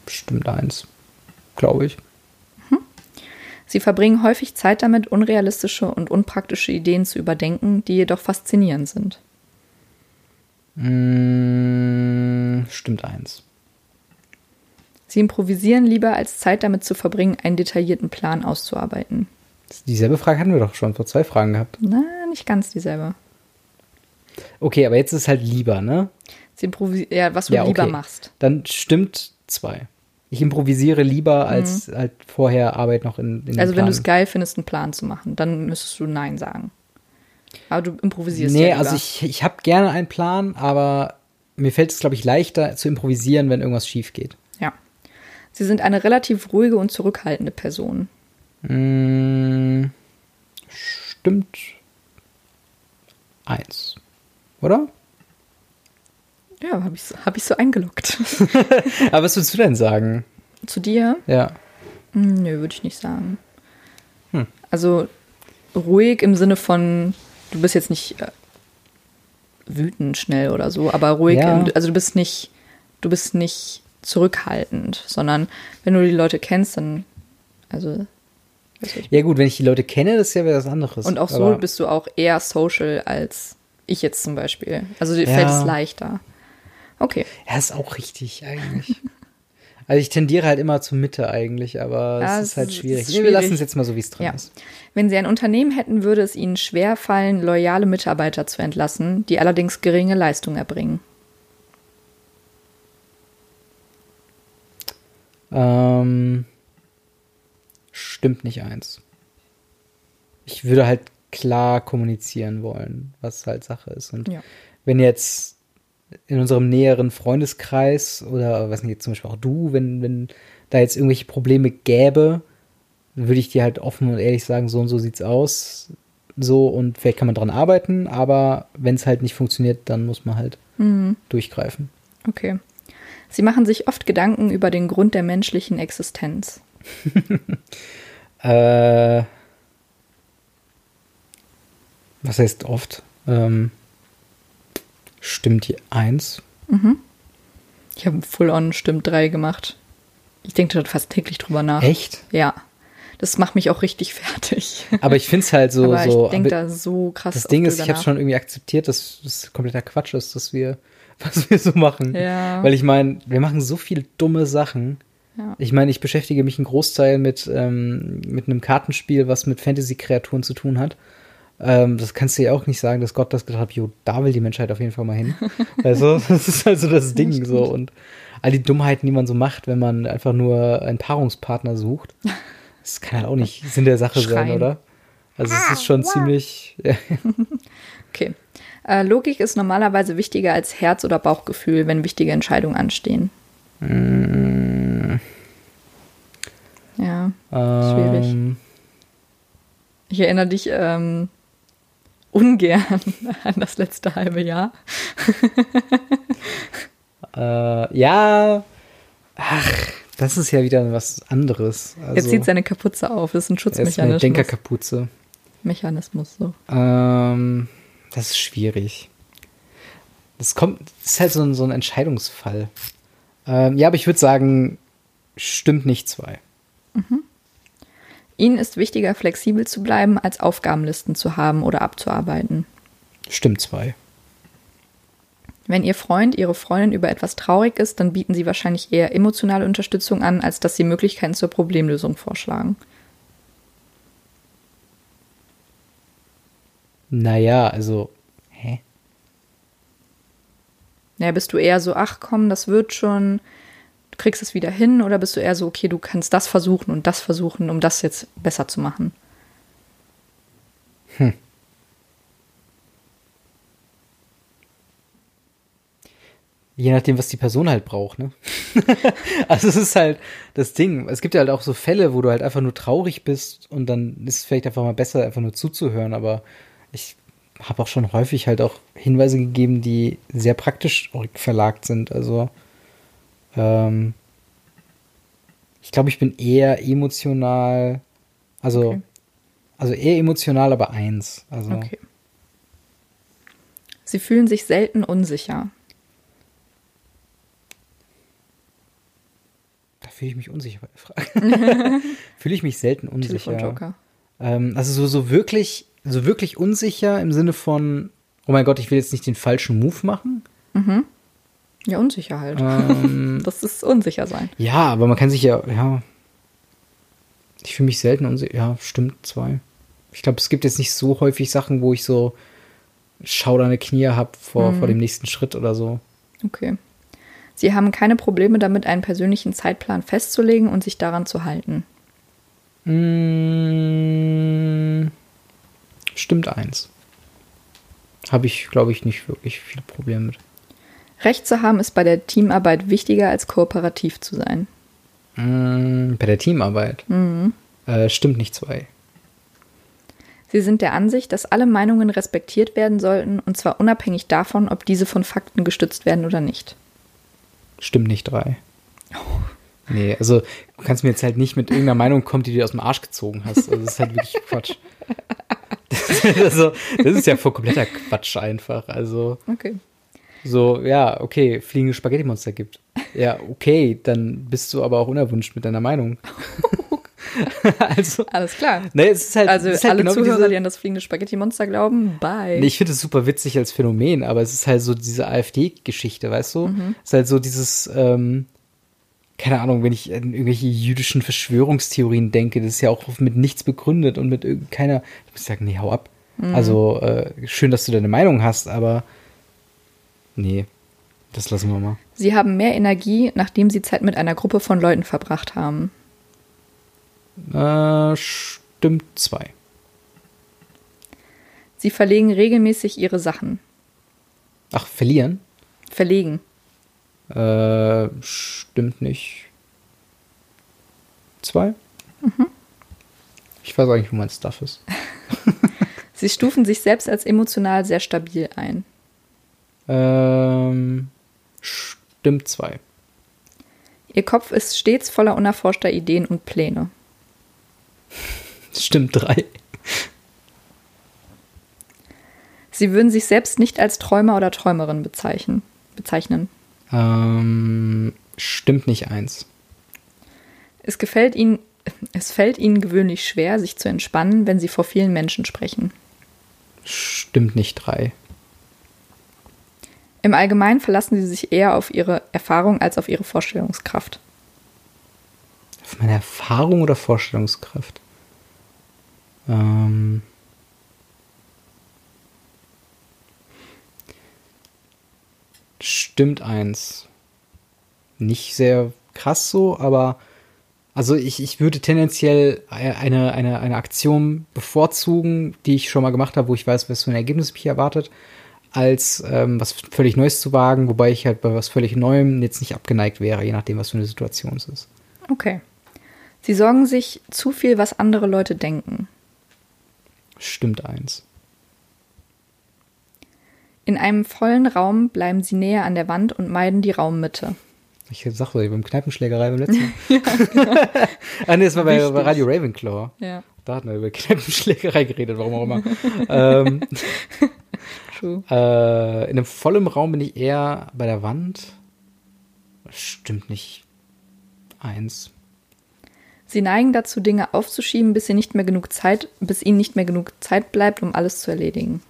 Stimmt eins. Glaube ich. Sie verbringen häufig Zeit damit, unrealistische und unpraktische Ideen zu überdenken, die jedoch faszinierend sind. Mm, stimmt eins. Sie improvisieren lieber, als Zeit damit zu verbringen, einen detaillierten Plan auszuarbeiten. Dieselbe Frage hatten wir doch schon vor zwei Fragen gehabt. Na, nicht ganz dieselbe. Okay, aber jetzt ist es halt lieber, ne? Ja, was du Ja, lieber okay. machst. Dann stimmt zwei. Ich improvisiere lieber, als halt vorher Arbeit noch in, in den Mhm. Also wenn du es geil findest, einen Plan zu machen, dann müsstest du Nein sagen. Aber du improvisierst Nee, ja lieber. also ich, ich habe gerne einen Plan, aber mir fällt es, glaube ich, leichter zu improvisieren, wenn irgendwas schief geht. Ja. Sie sind eine relativ ruhige und zurückhaltende Person. Mm, stimmt eins. Oder? Ja, habe ich, so- hab ich so eingeloggt. Aber was würdest du denn sagen? Zu dir? Ja. Hm, Nö, würde ich nicht sagen. Hm. Also ruhig im Sinne von, du bist jetzt nicht äh, wütend schnell oder so, aber ruhig, Ja. im, also du bist nicht, du bist nicht zurückhaltend, sondern wenn du die Leute kennst, dann, also Ja, gut, wenn ich die Leute kenne, das ist ja was anderes. und auch so bist du auch eher social als ich jetzt zum Beispiel. Also dir Ja. fällt es leichter. Okay. Ja, ist auch richtig eigentlich. also ich tendiere halt immer zur Mitte eigentlich, aber Ja, es ist halt ist schwierig. Nee, schwierig. wir lassen es jetzt mal so, wie es drin Ja. ist. Wenn Sie ein Unternehmen hätten, würde es Ihnen schwer fallen, loyale Mitarbeiter zu entlassen, die allerdings geringe Leistung erbringen. Ähm, stimmt nicht eins. Ich würde halt klar kommunizieren wollen, was halt Sache ist. Und Ja. wenn jetzt in unserem näheren Freundeskreis oder was nicht, zum Beispiel auch du, wenn, wenn da jetzt irgendwelche Probleme gäbe, würde ich dir halt offen und ehrlich sagen, so und so sieht's aus. So und vielleicht kann man dran arbeiten, aber wenn es halt nicht funktioniert, dann muss man halt durchgreifen. Okay. Sie machen sich oft Gedanken über den Grund der menschlichen Existenz. Äh, was heißt oft? Ähm, stimmt hier eins? Ich habe Full-on Stimmt 3 gemacht. Ich denke da fast täglich drüber nach. Echt? Ja. Das macht mich auch richtig fertig. Aber ich finde es halt so. aber so ich denke aber da so krass das Ding ist, ich habe schon irgendwie akzeptiert, dass es kompletter Quatsch ist, dass wir, was wir so machen. Ja. Weil ich meine, wir machen so viele dumme Sachen. Ja. Ich meine, ich beschäftige mich einen Großteil mit, ähm, mit einem Kartenspiel, was mit Fantasy-Kreaturen zu tun hat. Ähm, das kannst du ja auch nicht sagen, dass Gott das gedacht hat, jo, da will die Menschheit auf jeden Fall mal hin. also, das ist also das Ding so. Und all die Dummheiten, die man so macht, wenn man einfach nur einen Paarungspartner sucht, das kann halt auch nicht Sinn der Sache sein, Schreien. oder? Also es ist schon ziemlich. Ja, Okay. Äh, Logik ist normalerweise wichtiger als Herz- oder Bauchgefühl, wenn wichtige Entscheidungen anstehen. Ja, Schwierig. ähm, ich erinnere dich ähm, ungern an das letzte halbe Jahr. äh, ja, ach, das ist ja wieder was anderes. Also, Jetzt zieht seine Kapuze auf. Das ist ein er ist eine Schutzmechanismus. Denkerkapuze. Mechanismus, so. Ähm, das ist schwierig. Das kommt, das ist halt so ein, so ein Entscheidungsfall. Ähm, ja, aber ich würde sagen, stimmt nicht zwei. Ihnen ist wichtiger, flexibel zu bleiben, als Aufgabenlisten zu haben oder abzuarbeiten. Stimmt zwei. Wenn Ihr Freund, Ihre Freundin über etwas traurig ist, dann bieten Sie wahrscheinlich eher emotionale Unterstützung an, als dass Sie Möglichkeiten zur Problemlösung vorschlagen. Naja, also, hä? Naja, bist du eher so, ach komm, das wird schon, du kriegst es wieder hin, oder bist du eher so, okay, du kannst das versuchen und das versuchen, um das jetzt besser zu machen? Hm. Je nachdem, was die Person halt braucht, ne? also es ist halt das Ding. Es gibt ja halt auch so Fälle, wo du halt einfach nur traurig bist und dann ist es vielleicht einfach mal besser, einfach nur zuzuhören. Aber ich habe auch schon häufig halt auch Hinweise gegeben, die sehr praktisch verlagt sind. Also ähm, ich glaube, ich bin eher emotional, also okay. also eher emotional, aber eins. Also okay. Sie fühlen sich selten unsicher. fühle ich mich unsicher bei der Frage. fühle ich mich selten unsicher. Ähm, also so, so wirklich, so wirklich unsicher im Sinne von, oh mein Gott, ich will jetzt nicht den falschen Move machen. Mhm. Ja, unsicher halt. Ähm, das ist unsicher sein. Ja, aber man kann sich ja, ja. Ich fühle mich selten unsicher. Ja, stimmt, zwei. Ich glaube, es gibt jetzt nicht so häufig Sachen, wo ich so schaudernde Knie habe vor, mhm. vor dem nächsten Schritt oder so. Okay. Sie haben keine Probleme damit, einen persönlichen Zeitplan festzulegen und sich daran zu halten. Mmh, stimmt eins. Habe ich, glaube ich, nicht wirklich viele Probleme mit. Recht zu haben ist bei der Teamarbeit wichtiger als kooperativ zu sein. Mmh, bei der Teamarbeit? Mhm. Äh, stimmt nicht zwei. Sie sind der Ansicht, dass alle Meinungen respektiert werden sollten, und zwar unabhängig davon, ob diese von Fakten gestützt werden oder nicht. Stimmt nicht drei. Nee, also du kannst mir jetzt halt nicht mit irgendeiner Meinung kommen, die du aus dem Arsch gezogen hast. Also das ist halt wirklich Quatsch. Das, also, das ist ja voll kompletter Quatsch einfach. Also. Okay. So, ja, okay, fliegende Spaghetti-Monster gibt. Ja, okay, dann bist du aber auch unerwünscht mit deiner Meinung. also, Alles klar. Nee, es ist halt, also ist halt alle genau Zuhörer, diese, die an das fliegende Spaghetti-Monster glauben, bye. Nee, ich finde es super witzig als Phänomen, aber es ist halt so diese AfD-Geschichte, weißt du? Mhm. Es ist halt so dieses, ähm, keine Ahnung, wenn ich an irgendwelche jüdischen Verschwörungstheorien denke, das ist ja auch mit nichts begründet und mit keiner, ich muss sagen, nee, hau ab. Mhm. Also, äh, schön, dass du deine Meinung hast, aber nee, das lassen wir mal. Sie haben mehr Energie, nachdem sie Zeit mit einer Gruppe von Leuten verbracht haben. Äh, stimmt zwei. Sie verlegen regelmäßig ihre Sachen. Ach, verlieren? Verlegen. Äh, stimmt nicht. Zwei? Mhm. Ich weiß eigentlich, wo mein Stuff ist. Sie stufen sich selbst als emotional sehr stabil ein. Ähm, stimmt zwei. Ihr Kopf ist stets voller unerforschter Ideen und Pläne. Stimmt, drei. Sie würden sich selbst nicht als Träumer oder Träumerin bezeichnen. bezeichnen. Ähm, stimmt nicht eins. Es gefällt Ihnen, es fällt Ihnen gewöhnlich schwer, sich zu entspannen, wenn Sie vor vielen Menschen sprechen. Stimmt nicht drei. Im Allgemeinen verlassen Sie sich eher auf Ihre Erfahrung als auf Ihre Vorstellungskraft. Auf meine Erfahrung oder Vorstellungskraft? Ähm Stimmt eins. Nicht sehr krass so, aber also ich, ich würde tendenziell eine, eine, eine Aktion bevorzugen, die ich schon mal gemacht habe, wo ich weiß, was für ein Ergebnis mich erwartet, als ähm, was völlig Neues zu wagen, wobei ich halt bei was völlig Neuem jetzt nicht abgeneigt wäre, je nachdem, was für eine Situation es ist. Okay. Sie sorgen sich zu viel, was andere Leute denken. Stimmt eins. In einem vollen Raum bleiben sie näher an der Wand und meiden die Raummitte. Ich sag wohl, beim Kneipenschlägerei beim letzten Mal. ja, genau. ah, nee, das war bei, bei, Radio Ravenclaw. Ja. Da hatten wir über Kneipenschlägerei geredet, warum auch immer. ähm, True. Äh, in einem vollen Raum bin ich eher bei der Wand. Stimmt nicht. Eins. Sie neigen dazu, Dinge aufzuschieben, bis, sie nicht mehr genug Zeit, bis ihnen nicht mehr genug Zeit bleibt, um alles zu erledigen.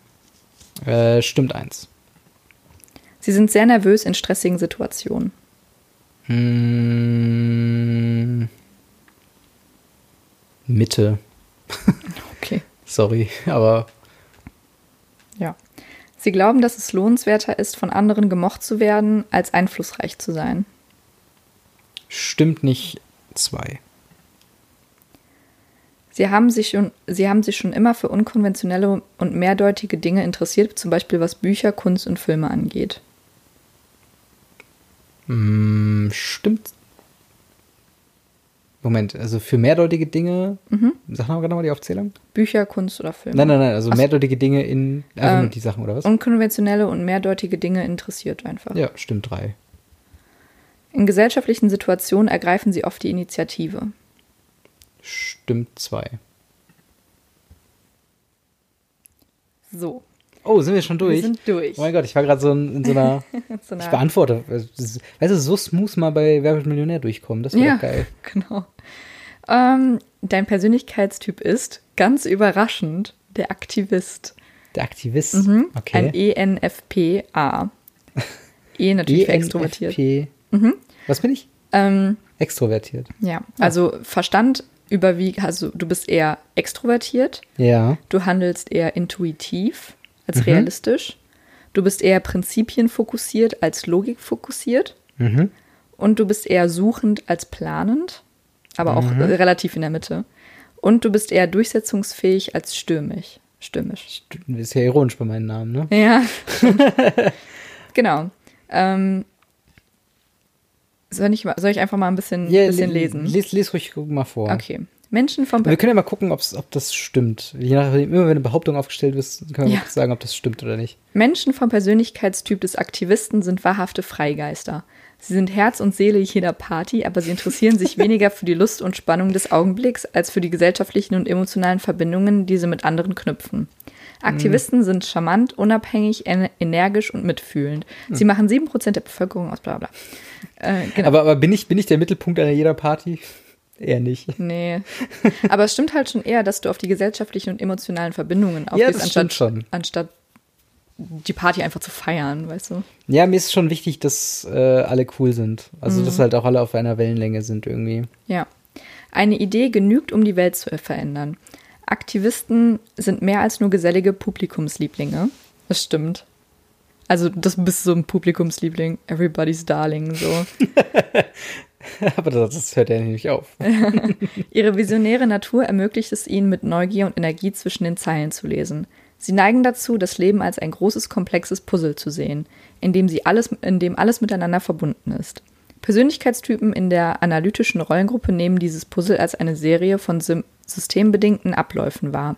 Äh, stimmt eins. Sie sind sehr nervös in stressigen Situationen. Hm, Mitte. Okay. Sorry, aber Ja. Sie glauben, dass es lohnenswerter ist, von anderen gemocht zu werden, als einflussreich zu sein. stimmt nicht zwei. Sie haben, sich schon, sie haben sich schon immer für unkonventionelle und mehrdeutige Dinge interessiert, zum Beispiel was Bücher, Kunst und Filme angeht. Hm, stimmt. Moment, also für mehrdeutige Dinge, sag noch mal die Aufzählung. Bücher, Kunst oder Filme. Nein, nein, nein, also Ach mehrdeutige Dinge in einfach Ähm, nur die Sachen oder was? Unkonventionelle und mehrdeutige Dinge interessiert einfach. Ja, stimmt drei. In gesellschaftlichen Situationen ergreifen sie oft die Initiative. Stimmt zwei. So. Oh, sind wir schon durch? Wir sind durch. Oh mein Gott, ich war gerade so in, in so einer. So ich eine- beantworte. Weißt du, so smooth mal bei Wer wird Millionär durchkommen. Das wäre ja, geil. genau. Ähm, dein Persönlichkeitstyp ist, ganz überraschend, der Aktivist. Der Aktivist. Ein Okay. ENFPA. E natürlich für extrovertiert. ENFP. Was bin ich? Ähm, Extrovertiert. ja, also Verstand überwiegt, also du bist eher extrovertiert, Ja. du handelst eher intuitiv als realistisch, du bist eher prinzipienfokussiert als logikfokussiert Mhm. und du bist eher suchend als planend, aber auch Mhm. äh, relativ in der Mitte. Und du bist eher durchsetzungsfähig als stürmisch. Stürmisch. Ist ja ironisch bei meinen Namen, ne? Ja. genau. Ähm, soll, ich, soll ich einfach mal ein bisschen, Ja, bisschen le- lesen? Les, les ruhig mal vor. Okay. Menschen vom Wir können ja mal gucken, ob das stimmt. Je nachdem, immer wenn eine Behauptung aufgestellt ist, können wir Ja. mal sagen, ob das stimmt oder nicht. Menschen vom Persönlichkeitstyp des Aktivisten sind wahrhafte Freigeister. Sie sind Herz und Seele jeder Party, aber sie interessieren sich weniger für die Lust und Spannung des Augenblicks als für die gesellschaftlichen und emotionalen Verbindungen, die sie mit anderen knüpfen. Aktivisten sind charmant, unabhängig, en- energisch und mitfühlend. Sie machen 7% der Bevölkerung aus, bla bla. Äh, genau. Aber, aber bin, ich, bin ich der Mittelpunkt einer jeder Party? Eher nicht. Nee. Aber es stimmt halt schon eher, dass du auf die gesellschaftlichen und emotionalen Verbindungen Ja, aufgehst, das anstatt, schon. anstatt die Party einfach zu feiern, weißt du? Ja, mir ist schon wichtig, dass äh, alle cool sind. Also, Mhm. dass halt auch alle auf einer Wellenlänge sind irgendwie. Ja. Eine Idee genügt, um die Welt zu verändern. Aktivisten sind mehr als nur gesellige Publikumslieblinge. Das stimmt. Also, das bist so ein Publikumsliebling, everybody's darling, so. aber das, das hört ja nicht auf. Ihre visionäre Natur ermöglicht es ihnen, mit Neugier und Energie zwischen den Zeilen zu lesen. Sie neigen dazu, das Leben als ein großes, komplexes Puzzle zu sehen, in dem, sie alles, in dem alles miteinander verbunden ist. Persönlichkeitstypen in der analytischen Rollengruppe nehmen dieses Puzzle als eine Serie von sim- systembedingten Abläufen wahr.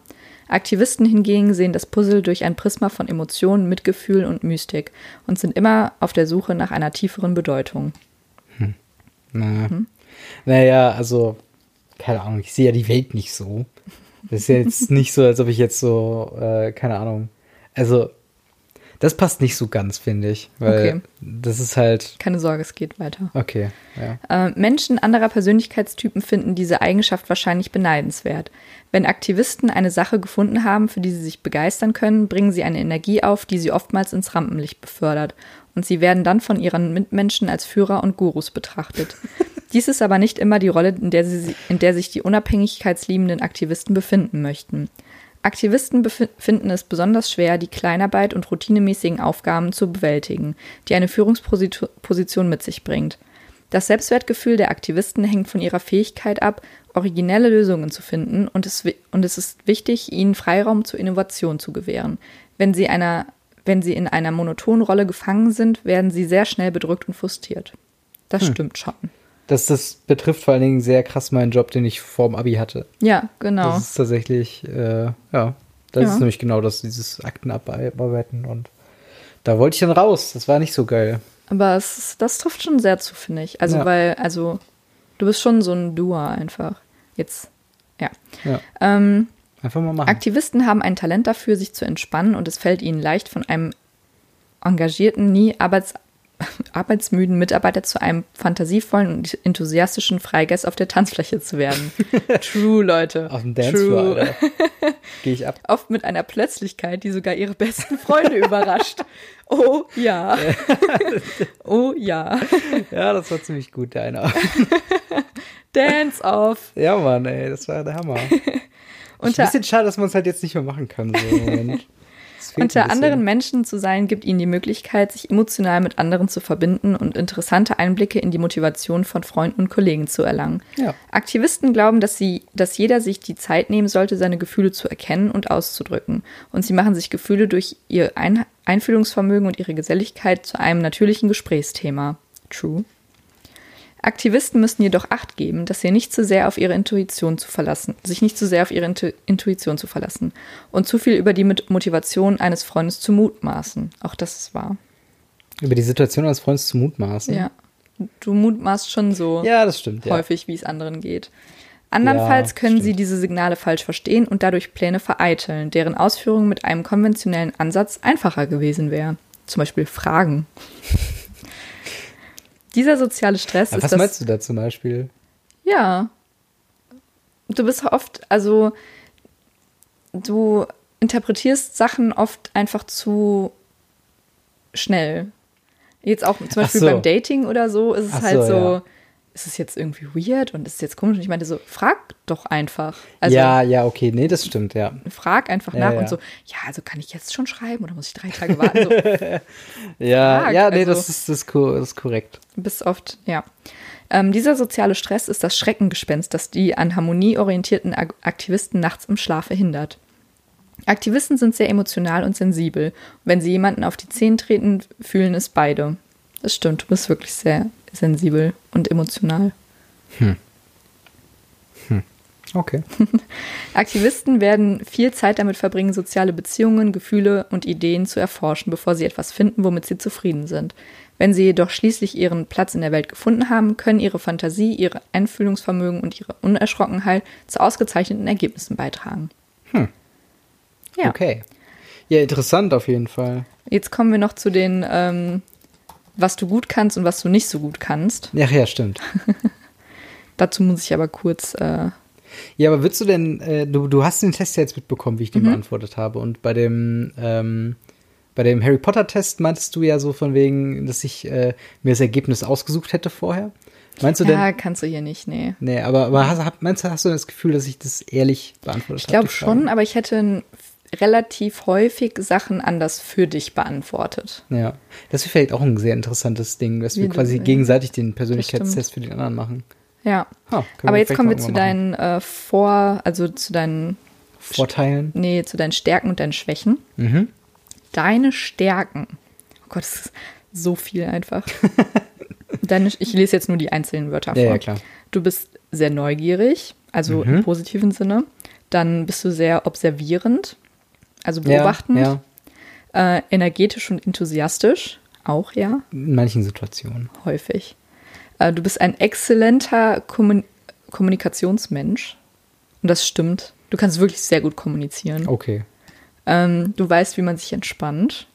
Aktivisten hingegen sehen das Puzzle durch ein Prisma von Emotionen, Mitgefühl und Mystik und sind immer auf der Suche nach einer tieferen Bedeutung. Na. Mhm. Naja, also, keine Ahnung, ich sehe ja die Welt nicht so. Das ist ja jetzt nicht so, als ob ich jetzt so, äh, keine Ahnung. Also, das passt nicht so ganz, finde ich. Weil Okay. das ist halt. Keine Sorge, es geht weiter. Okay, ja. Äh, Menschen anderer Persönlichkeitstypen finden diese Eigenschaft wahrscheinlich beneidenswert. Wenn Aktivisten eine Sache gefunden haben, für die sie sich begeistern können, bringen sie eine Energie auf, die sie oftmals ins Rampenlicht befördert. Und sie werden dann von ihren Mitmenschen als Führer und Gurus betrachtet. Dies ist aber nicht immer die Rolle, in der, sie, in der sich die unabhängigkeitsliebenden Aktivisten befinden möchten. Aktivisten finden es besonders schwer, die Kleinarbeit und routinemäßigen Aufgaben zu bewältigen, die eine Führungsposition mit sich bringt. Das Selbstwertgefühl der Aktivisten hängt von ihrer Fähigkeit ab, originelle Lösungen zu finden und es, und es ist wichtig, ihnen Freiraum zur Innovation zu gewähren. Wenn sie, einer, wenn sie in einer monotonen Rolle gefangen sind, werden sie sehr schnell bedrückt und frustriert. Das stimmt schon. Das, das betrifft vor allen Dingen sehr krass meinen Job, den ich vorm Abi hatte. Ja, genau. Das ist tatsächlich, äh, ja, das Ja. ist nämlich genau das, dieses Aktenabarbeiten und da wollte ich dann raus. Das war nicht so geil. Aber es, das trifft schon sehr zu, finde ich. Also, Ja. weil, also, du bist schon so ein Doer einfach. Jetzt, ja. Ja, Ähm, einfach mal machen. Aktivisten haben ein Talent dafür, sich zu entspannen und es fällt ihnen leicht, von einem engagierten, nie arbeits arbeitsmüden Mitarbeiter zu einem fantasievollen und enthusiastischen Freigeist auf der Tanzfläche zu werden. True, Leute. Auf dem Dancefloor. Gehe ich ab. Oft mit einer Plötzlichkeit, die sogar ihre besten Freunde überrascht. Oh ja. oh ja. Ja, das war ziemlich gut, der eine. Dance off. Ja, Mann, ey, das war der Hammer. Ein bisschen schade, dass man es halt jetzt nicht mehr machen kann. So. Unter anderen Menschen zu sein, gibt ihnen die Möglichkeit, sich emotional mit anderen zu verbinden und interessante Einblicke in die Motivation von Freunden und Kollegen zu erlangen. Ja. Aktivisten glauben, dass, sie, dass jeder sich die Zeit nehmen sollte, seine Gefühle zu erkennen und auszudrücken. Und sie machen sich Gefühle durch ihr Ein Einfühlungsvermögen und ihre Geselligkeit zu einem natürlichen Gesprächsthema. True. Aktivisten müssen jedoch Acht geben, dass sie nicht zu sehr auf ihre Intuition zu verlassen, sich nicht zu sehr auf ihre Intu Intuition zu verlassen und zu viel über die Mit- Motivation eines Freundes zu mutmaßen. Auch das ist wahr. Über die Situation eines Freundes zu mutmaßen. Ja. Du mutmaßt schon so Ja, das stimmt. Ja. häufig, wie es anderen geht. Andernfalls Ja, können stimmt. sie diese Signale falsch verstehen und dadurch Pläne vereiteln, deren Ausführung mit einem konventionellen Ansatz einfacher gewesen wäre. Zum Beispiel Fragen. Dieser soziale Stress Aber ist was das. meinst du da zum Beispiel? Ja. Du bist oft, also du interpretierst Sachen oft einfach zu schnell. Jetzt auch zum Beispiel so. beim Dating oder so ist es Ach halt so, so, ja. Ist es jetzt irgendwie weird und ist es jetzt komisch? Und ich meinte so, frag doch einfach. Also ja, ja, okay, nee, das stimmt, ja. frag einfach Ja, nach ja. und so, ja, also kann ich jetzt schon schreiben oder muss ich drei Tage warten? So, Ja, Frag, ja, nee, also- das, ist, das, ist ko- das ist korrekt. bis oft, ja. Ähm, dieser soziale Stress ist das Schreckengespenst, das die an Harmonie orientierten Aktivisten nachts im Schlaf verhindert. Aktivisten sind sehr emotional und sensibel. Wenn sie jemanden auf die Zehen treten, fühlen es beide. Das stimmt, du bist wirklich sehr sensibel und emotional. Okay. Aktivisten werden viel Zeit damit verbringen, soziale Beziehungen, Gefühle und Ideen zu erforschen, bevor sie etwas finden, womit sie zufrieden sind. Wenn sie jedoch schließlich ihren Platz in der Welt gefunden haben, können ihre Fantasie, ihre Einfühlungsvermögen und ihre Unerschrockenheit zu ausgezeichneten Ergebnissen beitragen. Ja, Okay. Ja, interessant auf jeden Fall. jetzt kommen wir noch zu den, ähm, was du gut kannst und was du nicht so gut kannst. Ja, ja, stimmt. Dazu muss ich aber kurz äh, Ja, aber würdest du denn, äh, du, du hast den Test ja jetzt mitbekommen, wie ich Mhm. den beantwortet habe. Und bei dem, ähm, bei dem Harry Potter-Test meintest du ja so von wegen, dass ich äh, mir das Ergebnis ausgesucht hätte vorher. Meinst du Ja, denn? kannst du hier nicht, nee. Nee, aber, aber hast, meinst du, hast du das Gefühl, dass ich das ehrlich beantwortet Ich habe? glaube schon, aber ich hätte n- relativ häufig Sachen anders für dich beantwortet. Ja. Das ist vielleicht auch ein sehr interessantes Ding, dass wir du- quasi gegenseitig den Persönlichkeitstest für den anderen machen. Ja. Können Aber jetzt kommen wir zu deinen äh, Vor-, also zu deinen, Vorteilen. nee, zu deinen Stärken und deinen Schwächen. Mhm. Deine Stärken. Oh Gott, das ist so viel einfach. Deine, ich lese jetzt nur die einzelnen Wörter Ja, vor. ja, klar. Du bist sehr neugierig, also Mhm. im positiven Sinne. Dann bist du sehr observierend, also beobachtend. Ja, ja, Äh, energetisch und enthusiastisch, auch ja, in manchen Situationen. häufig. Äh, du bist ein exzellenter Kommun Kommunikationsmensch. Und das stimmt. Du kannst wirklich sehr gut kommunizieren. Okay. Ähm, du weißt, wie man sich entspannt.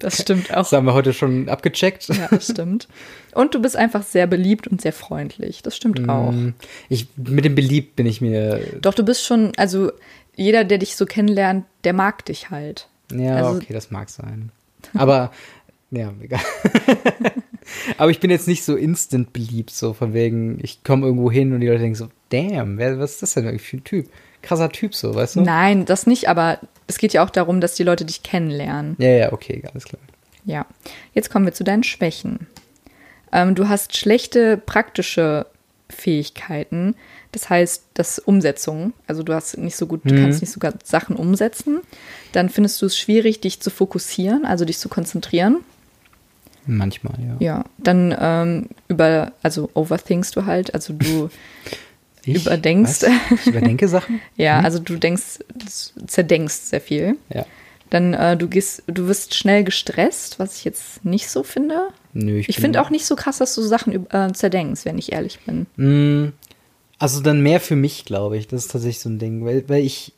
Das stimmt auch. Das haben wir heute schon abgecheckt. Ja, das stimmt. Und du bist einfach sehr beliebt und sehr freundlich. Das stimmt auch. Mm, Ich, mit dem Beliebt bin ich mir. Doch, du bist schon, also jeder, der dich so kennenlernt, der mag dich halt. Ja, Also- okay, das mag sein. Aber, ja, egal. Aber ich bin jetzt nicht so instant beliebt, so von wegen, ich komme irgendwo hin und die Leute denken so, damn, wer, was ist das denn eigentlich für ein Typ? Krasser Typ, so, weißt du? Nein, das nicht, aber es geht ja auch darum, dass die Leute dich kennenlernen. Ja, ja, okay, alles klar. Ja, jetzt kommen wir zu deinen Schwächen. Ähm, du hast schlechte praktische Fähigkeiten, das heißt, das Umsetzung. Also du hast nicht so gut, du Mhm. kannst nicht sogar Sachen umsetzen. Dann findest du es schwierig, dich zu fokussieren, also dich zu konzentrieren. Manchmal, ja. Ja, dann ähm, über, also overthinkst du halt, also du, Ich, Überdenkst. Was? Ich überdenke Sachen? ja, also du denkst, zerdenkst sehr viel. Ja. Dann äh, du gehst, du wirst schnell gestresst, was ich jetzt nicht so finde. Nö, Ich bin- finde auch nicht so krass, dass du Sachen äh, zerdenkst, wenn ich ehrlich bin. Mm, Also dann mehr für mich, glaube ich. Das ist tatsächlich so ein Ding, weil, weil ich,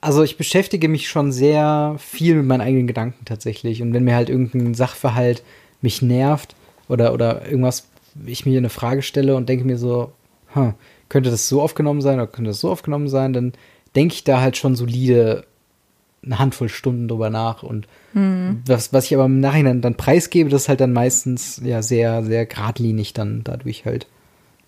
also ich beschäftige mich schon sehr viel mit meinen eigenen Gedanken tatsächlich. Und wenn mir halt irgendein Sachverhalt mich nervt, oder, oder irgendwas, ich mir eine Frage stelle und denke mir so, huh, könnte das so aufgenommen sein oder könnte das so aufgenommen sein, dann denke ich da halt schon solide eine Handvoll Stunden drüber nach und Mhm. was, was ich aber im Nachhinein dann preisgebe, das ist halt dann meistens ja sehr, sehr geradlinig dann dadurch halt.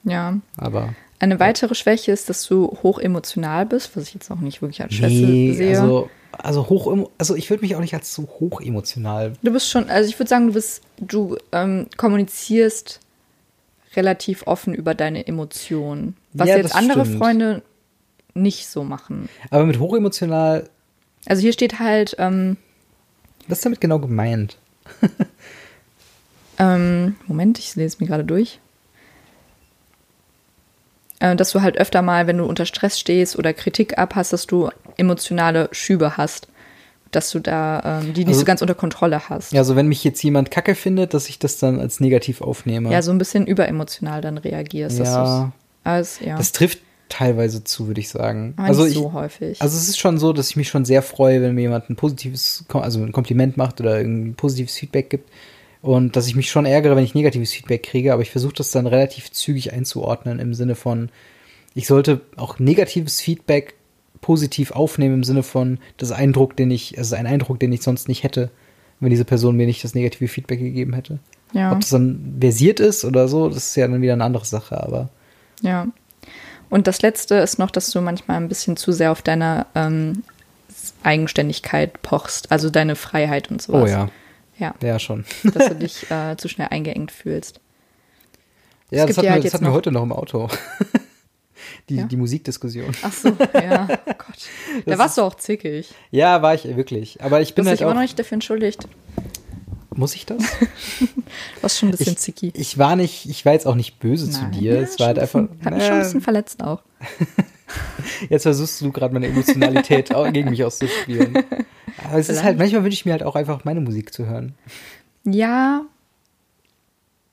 Ja. Aber Eine weitere Schwäche ist, dass du hoch emotional bist, was ich jetzt auch nicht wirklich als Schwäche nee, sehe. also, also hoch, also ich würde mich auch nicht als so hoch emotional. Du bist schon, also ich würde sagen, du bist, du ähm, kommunizierst relativ offen über deine Emotionen. Was Ja, jetzt andere stimmt. Freunde nicht so machen. Aber mit hoch emotional, Also hier steht halt, ähm, was ist damit genau gemeint? ähm, Moment, ich lese es mir gerade durch. Äh, dass du halt öfter mal, wenn du unter Stress stehst oder Kritik abhast, dass du emotionale Schübe hast. Dass du da ähm, die nicht Also- so ganz unter Kontrolle hast. Ja, also wenn mich jetzt jemand kacke findet, dass ich das dann als negativ aufnehme. Ja, so ein bisschen überemotional dann reagierst. Ja. als, ja. Das trifft teilweise zu, würde ich sagen. Aber also nicht ich, so häufig. Also es ist schon so, dass ich mich schon sehr freue, wenn mir jemand ein positives, also ein Kompliment macht oder ein positives Feedback gibt. Und dass ich mich schon ärgere, wenn ich negatives Feedback kriege, aber ich versuche das dann relativ zügig einzuordnen im Sinne von, ich sollte auch negatives Feedback positiv aufnehmen im Sinne von, das ist Eindruck, den ich, also ein Eindruck, den ich sonst nicht hätte, wenn diese Person mir nicht das negative Feedback gegeben hätte. ja. Ob das dann versiert ist oder so, das ist ja dann wieder eine andere Sache, aber Ja. Und das Letzte ist noch, dass du manchmal ein bisschen zu sehr auf deine ähm, Eigenständigkeit pochst, also deine Freiheit und sowas. oh ja, Ja, ja schon. dass du dich äh, zu schnell eingeengt fühlst. Ja, gibt das hatten, ja wir, halt das hatten wir heute noch im Auto. die, Ja? die Musikdiskussion. Ach so, ja, oh Gott. Da Das warst du auch zickig. Ja, war ich wirklich. Aber ich bin hast halt immer auch. noch nicht dafür entschuldigt. Muss ich das? Du warst schon ein bisschen Ich, zicky. ich war nicht, ich war jetzt auch nicht böse zu Nein. dir. Ja, es war halt einfach. Hat mich schon ein bisschen verletzt auch. jetzt versuchst du gerade meine Emotionalität gegen mich auszuspielen. Aber es ist Vielleicht. halt, manchmal wünsche ich mir halt auch einfach meine Musik zu hören. Ja.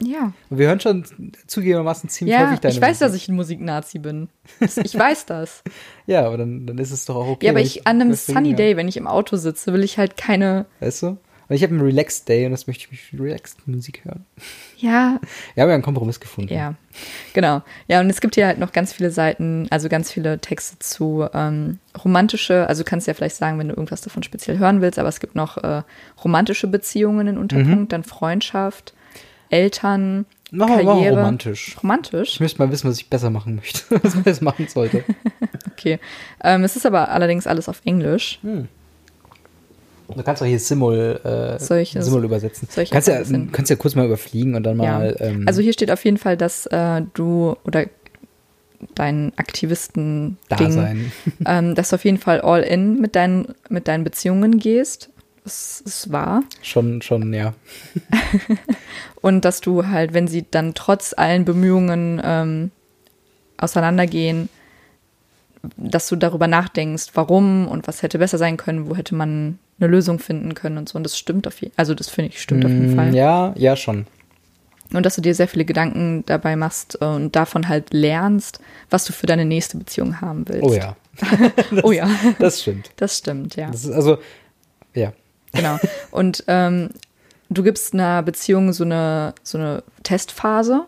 Ja. Und wir hören schon zugegebenermaßen ziemlich Ja, häufig deine ich weiß, Musik. dass ich ein Musiknazi bin. Ich weiß das. Ja, aber dann, dann ist es doch auch okay. ja, aber ich an einem was Sunny habe. Day, wenn ich im Auto sitze, will ich halt keine. Weißt du? Und ich habe einen Relaxed Day und das möchte ich mich für Relaxed Musik hören. Ja, Wir haben ja einen Kompromiss gefunden. ja. Genau. Ja, und es gibt hier halt noch ganz viele Seiten, also ganz viele Texte zu ähm, romantische, also du kannst ja vielleicht sagen, wenn du irgendwas davon speziell hören willst, aber es gibt noch äh, romantische Beziehungen in Unterpunkt, dann Freundschaft, Eltern, Machen wir mal Karriere. romantisch. Romantisch? Ich müsste mal wissen, was ich besser machen möchte, was man jetzt machen sollte. Okay. Ähm, es ist aber allerdings alles auf Englisch. Du kannst doch hier Simul, äh, das- Simul übersetzen. kannst ja, kannst ja kurz mal überfliegen und dann mal. ja. Ähm, also hier steht auf jeden Fall, dass äh, du oder dein Aktivisten da Ding, sein. ähm, dass du auf jeden Fall all in mit deinen, mit deinen Beziehungen gehst. Das ist wahr. Schon, schon, ja. Und dass du halt, wenn sie dann trotz allen Bemühungen ähm, auseinandergehen, dass du darüber nachdenkst, warum und was hätte besser sein können, wo hätte man eine Lösung finden können und so. Und das stimmt auf jeden Also das finde ich stimmt auf jeden Mm, Fall. Ja, ja, schon. Und dass du dir sehr viele Gedanken dabei machst äh, und davon halt lernst, was du für deine nächste Beziehung haben willst. Oh ja, oh ja, das stimmt. das stimmt, ja. Das ist also, ja. Genau. Und ähm, du gibst einer Beziehung so eine, so eine Testphase.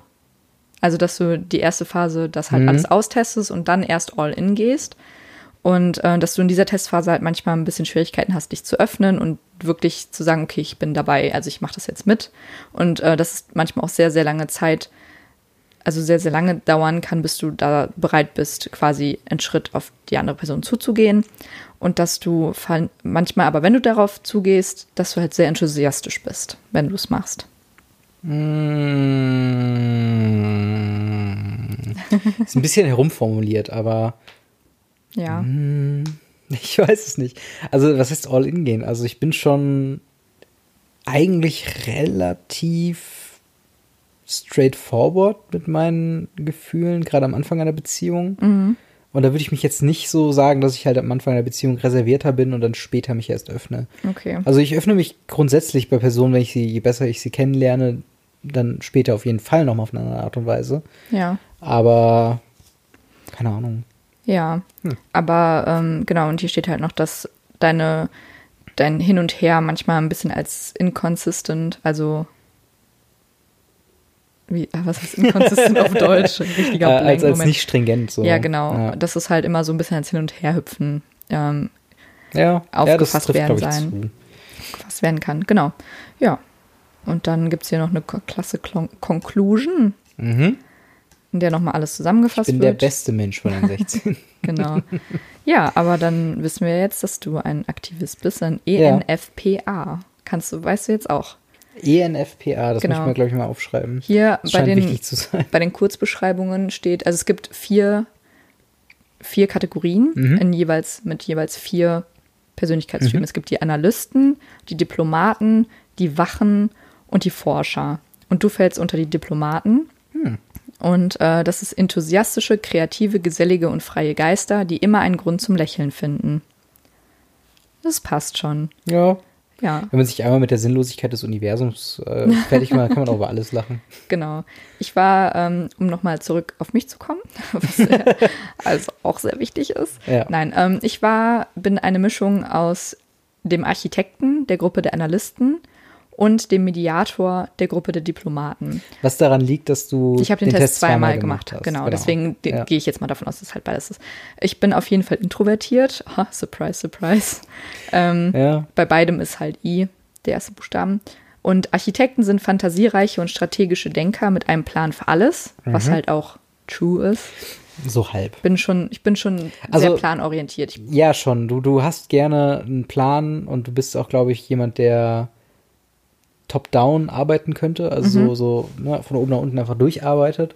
Also, dass du die erste Phase das halt Mhm. alles austestest und dann erst all in gehst. Und äh, dass du in dieser Testphase halt manchmal ein bisschen Schwierigkeiten hast, dich zu öffnen und wirklich zu sagen, okay, ich bin dabei, also ich mache das jetzt mit. Und äh, das ist manchmal auch sehr, sehr lange Zeit, also sehr, sehr lange dauern kann, bis du da bereit bist, quasi einen Schritt auf die andere Person zuzugehen. Und dass du manchmal, aber wenn du darauf zugehst, dass du halt sehr enthusiastisch bist, wenn du es machst. Mm. Ist ein bisschen herumformuliert, aber Ja. Mm. ich weiß es nicht. Also, was heißt all in gehen? Also, ich bin schon eigentlich relativ straightforward mit meinen Gefühlen, gerade am Anfang einer Beziehung. Und da würde ich mich jetzt nicht so sagen, dass ich halt am Anfang einer Beziehung reservierter bin und dann später mich erst öffne. Okay. Also ich öffne mich grundsätzlich bei Personen, wenn ich sie, je besser ich sie kennenlerne, dann später auf jeden Fall nochmal auf eine andere Art und Weise. Ja. Aber keine Ahnung. Ja. Hm. Aber ähm, genau, und hier steht halt noch, dass deine, dein Hin und Her manchmal ein bisschen als inconsistent, also wie, ah, was ist inconsistent auf Deutsch? Richtiger Äh, als, als nicht stringent so. Ja, genau. Ja, Das ist halt immer so ein bisschen als Hin- und Herhüpfen ähm, ja, ja das aufgefasst trifft, werden sein. zu. gefasst werden kann. Genau. Ja. Und dann gibt es hier noch eine klasse Conclusion, Mhm. in der nochmal alles Ich zusammengefasst bin der wird. beste Mensch von den 16. Genau. Ja, aber dann wissen wir jetzt, dass du ein Aktivist bist, ein E Ja. ENFPA. Kannst du, weißt du jetzt auch. E ENFPA, das Genau. muss ich mir, glaube ich, mal aufschreiben. Hier bei den, wichtig zu sein. bei den Kurzbeschreibungen steht, also es gibt vier, vier Kategorien Mhm. in jeweils, mit jeweils vier Persönlichkeitstypen. Mhm. Es gibt die Analysten, die Diplomaten, die Wachen und die Forscher. Und du fällst unter die Diplomaten. Hm. Und äh, das ist enthusiastische, kreative, gesellige und freie Geister, die immer einen Grund zum Lächeln finden. Das passt schon. Ja. Ja, Wenn man sich einmal mit der Sinnlosigkeit des Universums äh, fertig macht, kann man auch über alles lachen. genau. Ich war, ähm, um nochmal zurück auf mich zu kommen, was äh, also auch sehr wichtig ist. Ja. Nein, ähm, ich war, bin eine Mischung aus dem Architekten der Gruppe der Analysten und dem Mediator der Gruppe der Diplomaten. Was daran liegt, dass du Ich habe den, Test zweimal gemacht. hast. Genau, deswegen de- Ja. gehe ich jetzt mal davon aus, dass es halt beides ist. Ich bin auf jeden Fall introvertiert. Ha, surprise, surprise. Ähm, Ja, Bei beidem ist halt I, der erste Buchstaben. Und Architekten sind fantasiereiche und strategische Denker mit einem Plan für alles, Mhm. was halt auch true ist. so halb. Bin schon, ich bin schon Also- sehr planorientiert. Ich, Ja, schon. Du, du hast gerne einen Plan und du bist auch, glaube ich, jemand, der top-down arbeiten könnte. Also Mhm. so, so ne, von oben nach unten einfach durcharbeitet.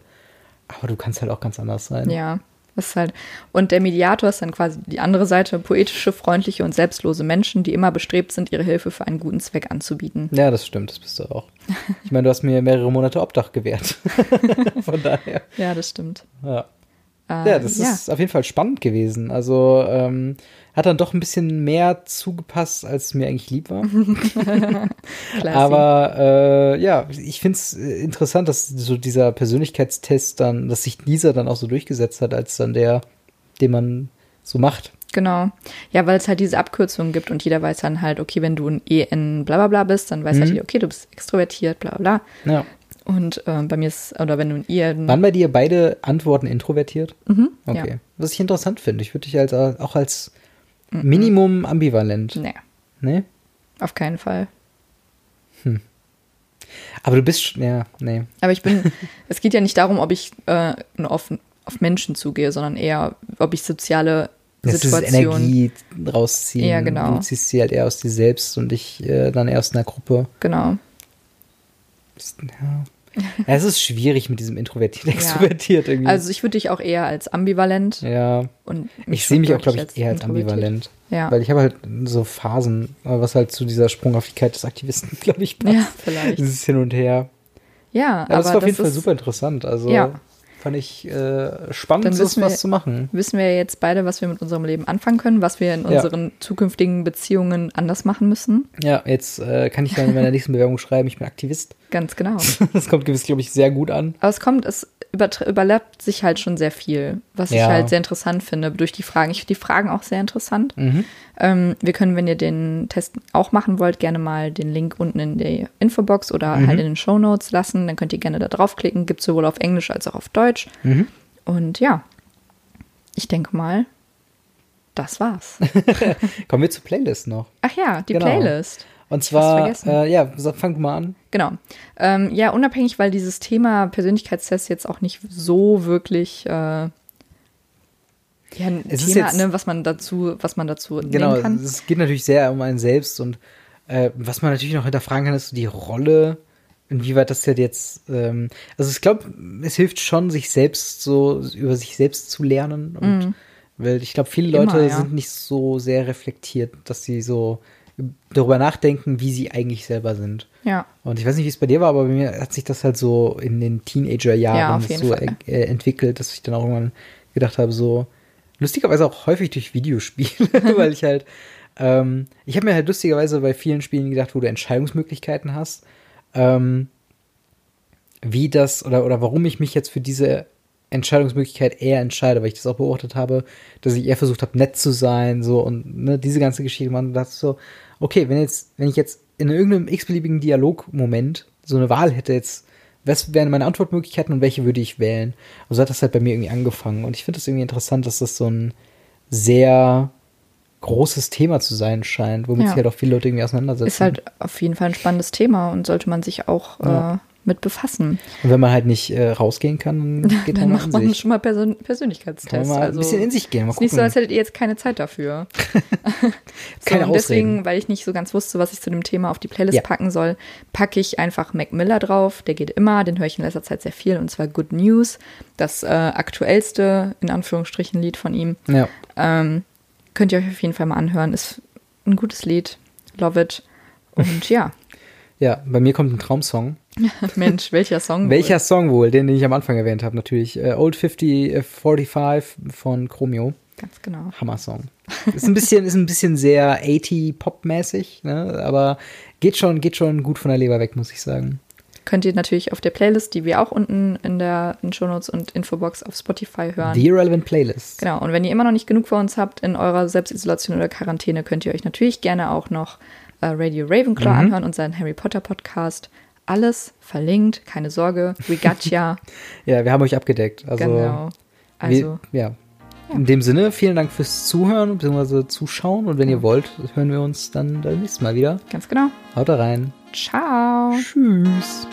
Aber du kannst halt auch ganz anders sein. ja, das ist halt. Und der Mediator ist dann quasi die andere Seite, poetische, freundliche und selbstlose Menschen, die immer bestrebt sind, ihre Hilfe für einen guten Zweck anzubieten. Ja, das stimmt, das bist du auch. Ich meine, du hast mir mehrere Monate Obdach gewährt. Von daher. Ja, das stimmt. Ja. Äh, Ja, das ist auf jeden Fall spannend gewesen. Also ähm, hat dann doch ein bisschen mehr zugepasst, als mir eigentlich lieb war. Aber äh, ja, ich finde es interessant, dass so dieser Persönlichkeitstest dann, dass sich dieser dann auch so durchgesetzt hat, als dann der, den man so macht. Genau. Ja, weil es halt diese Abkürzungen gibt und jeder weiß dann halt, okay, wenn du ein EN bla bla bla bist, dann weiß Mhm. halt jeder, okay, du bist extrovertiert, bla bla bla. Ja. Und äh, bei mir ist, oder wenn du ein IN. Waren bei dir beide Antworten introvertiert? Mhm, Okay. Ja. Was ich interessant finde. Ich würde dich als, auch als Minimum ambivalent. Nee, Ne? auf keinen Fall. Aber du bist, ja, nee. Aber ich bin, es geht ja nicht darum, ob ich äh, nur auf, auf Menschen zugehe, sondern eher, ob ich soziale Das Situationen. Energie rausziehen. Ja, genau. Du ziehst sie halt eher aus dir selbst und ich äh, dann eher aus einer Gruppe. Genau. Ja. Ja, es ist schwierig mit diesem introvertiert, Ja. extrovertiert irgendwie. Also ich würde dich auch eher als ambivalent ja, und ich sehe mich auch, glaube ich, eher als ambivalent. Ja. Weil ich habe halt so Phasen, äh, was halt zu dieser Sprunghaftigkeit des Aktivisten, glaube ich, passt. Ja, vielleicht. Dieses Hin und Her. Ja, Aber, es war auf jeden Fall super interessant. Also Ja. Fand ich äh, spannend, so wir- was zu machen. Wissen wir jetzt beide, was wir mit unserem Leben anfangen können, was wir in Ja. unseren zukünftigen Beziehungen anders machen müssen. Ja, jetzt äh, kann ich dann in meiner nächsten Bewerbung schreiben, ich bin Aktivist. Ganz genau. Das kommt gewiss, glaube ich, sehr gut an. Aber es kommt, es überlappt sich halt schon sehr viel, was ich Ja. halt sehr interessant finde durch die Fragen. Ich finde die Fragen auch sehr interessant. Mhm. Ähm, wir können, wenn ihr den Test auch machen wollt, gerne mal den Link unten in der Infobox oder Mhm. halt in den Show Notes lassen. Dann könnt ihr gerne da draufklicken. Gibt sowohl auf Englisch als auch auf Deutsch. Mhm. Und ja, ich denke mal, das war's. Kommen wir zur Playlist noch. Ach ja, die Genau. Playlist. Und zwar, äh, ja, fang mal an. Genau. Ähm, ja, unabhängig, weil dieses Thema Persönlichkeitstest jetzt auch nicht so wirklich äh, ja, ein Es ist Thema, jetzt- ne, was man dazu, was man dazu Genau, nehmen kann. es geht natürlich sehr um einen selbst und äh, was man natürlich noch hinterfragen kann, ist so die Rolle, inwieweit das jetzt, ähm, also ich glaube, es hilft schon, sich selbst so über sich selbst zu lernen und weil ich glaube, viele Mhm. Immer, Leute ja. sind nicht so sehr reflektiert, dass sie so darüber nachdenken, wie sie eigentlich selber sind. Ja. Und ich weiß nicht, wie es bei dir war, aber bei mir hat sich das halt so in den Ja, Teenager-Jahren jeden so Fall. äh, entwickelt, dass ich dann auch irgendwann gedacht habe, so lustigerweise auch häufig durch Videospiele, weil ich halt, ähm, ich habe mir halt lustigerweise bei vielen Spielen gedacht, wo du Entscheidungsmöglichkeiten hast, ähm, wie das oder, oder warum ich mich jetzt für diese Entscheidungsmöglichkeit eher entscheide, weil ich das auch beobachtet habe, dass ich eher versucht habe, nett zu sein, so und ne, diese ganze Geschichte, man dachte so, okay, wenn jetzt, wenn ich jetzt in irgendeinem x-beliebigen Dialogmoment so eine Wahl hätte, jetzt was wären meine Antwortmöglichkeiten und welche würde ich wählen? Und so hat das halt bei mir irgendwie angefangen. Und ich finde das irgendwie interessant, dass das so ein sehr großes Thema zu sein scheint, womit Ja. sich halt auch viele Leute irgendwie auseinandersetzen. Ist halt auf jeden Fall ein spannendes Thema und sollte man sich auch Ja. äh, mit befassen. und wenn man halt nicht äh, rausgehen kann, dann geht Dann man macht man sich. schon mal Persön Persönlichkeitstest. mal also ein bisschen in sich gehen. Mal ist nicht so, als hättet ihr jetzt keine Zeit dafür. so, Keine und deswegen, weil ich nicht so ganz wusste, was ich zu dem Thema auf die Playlist Ja. packen soll, packe ich einfach Mac Miller drauf. Der geht immer, den höre ich in letzter Zeit sehr viel und zwar Good News, das äh, aktuellste, in Anführungsstrichen, Lied von ihm. Ja. Ähm, könnt ihr euch auf jeden Fall mal anhören. Ist ein gutes Lied. Love it. Und ja, ja, bei mir kommt ein Traumsong. Mensch, welcher Song? wohl? Welcher Song wohl? Den, den ich am Anfang erwähnt habe, natürlich. Äh, Old 5045 von Chromio. Ganz genau. Hammer-Song. Ist ein bisschen, ist ein bisschen sehr 80-Pop-mäßig, ne? aber geht schon, geht schon gut von der Leber weg, muss ich sagen. Könnt ihr natürlich auf der Playlist, die wir auch unten in der in Shownotes und Infobox auf Spotify hören. The Irrelevant Playlist. Genau, und wenn ihr immer noch nicht genug von uns habt in eurer Selbstisolation oder Quarantäne, könnt ihr euch natürlich gerne auch noch äh, Radio Ravenclaw Mhm. anhören, unseren Harry Potter Podcast. Alles verlinkt, keine Sorge, we got ya. Ja, wir haben euch abgedeckt. Also, genau. Also, wir, ja. In dem Sinne, vielen Dank fürs Zuhören bzw. Zuschauen und wenn ihr wollt, hören wir uns dann beim nächsten Mal wieder. ganz genau. Haut da rein. Ciao. Tschüss.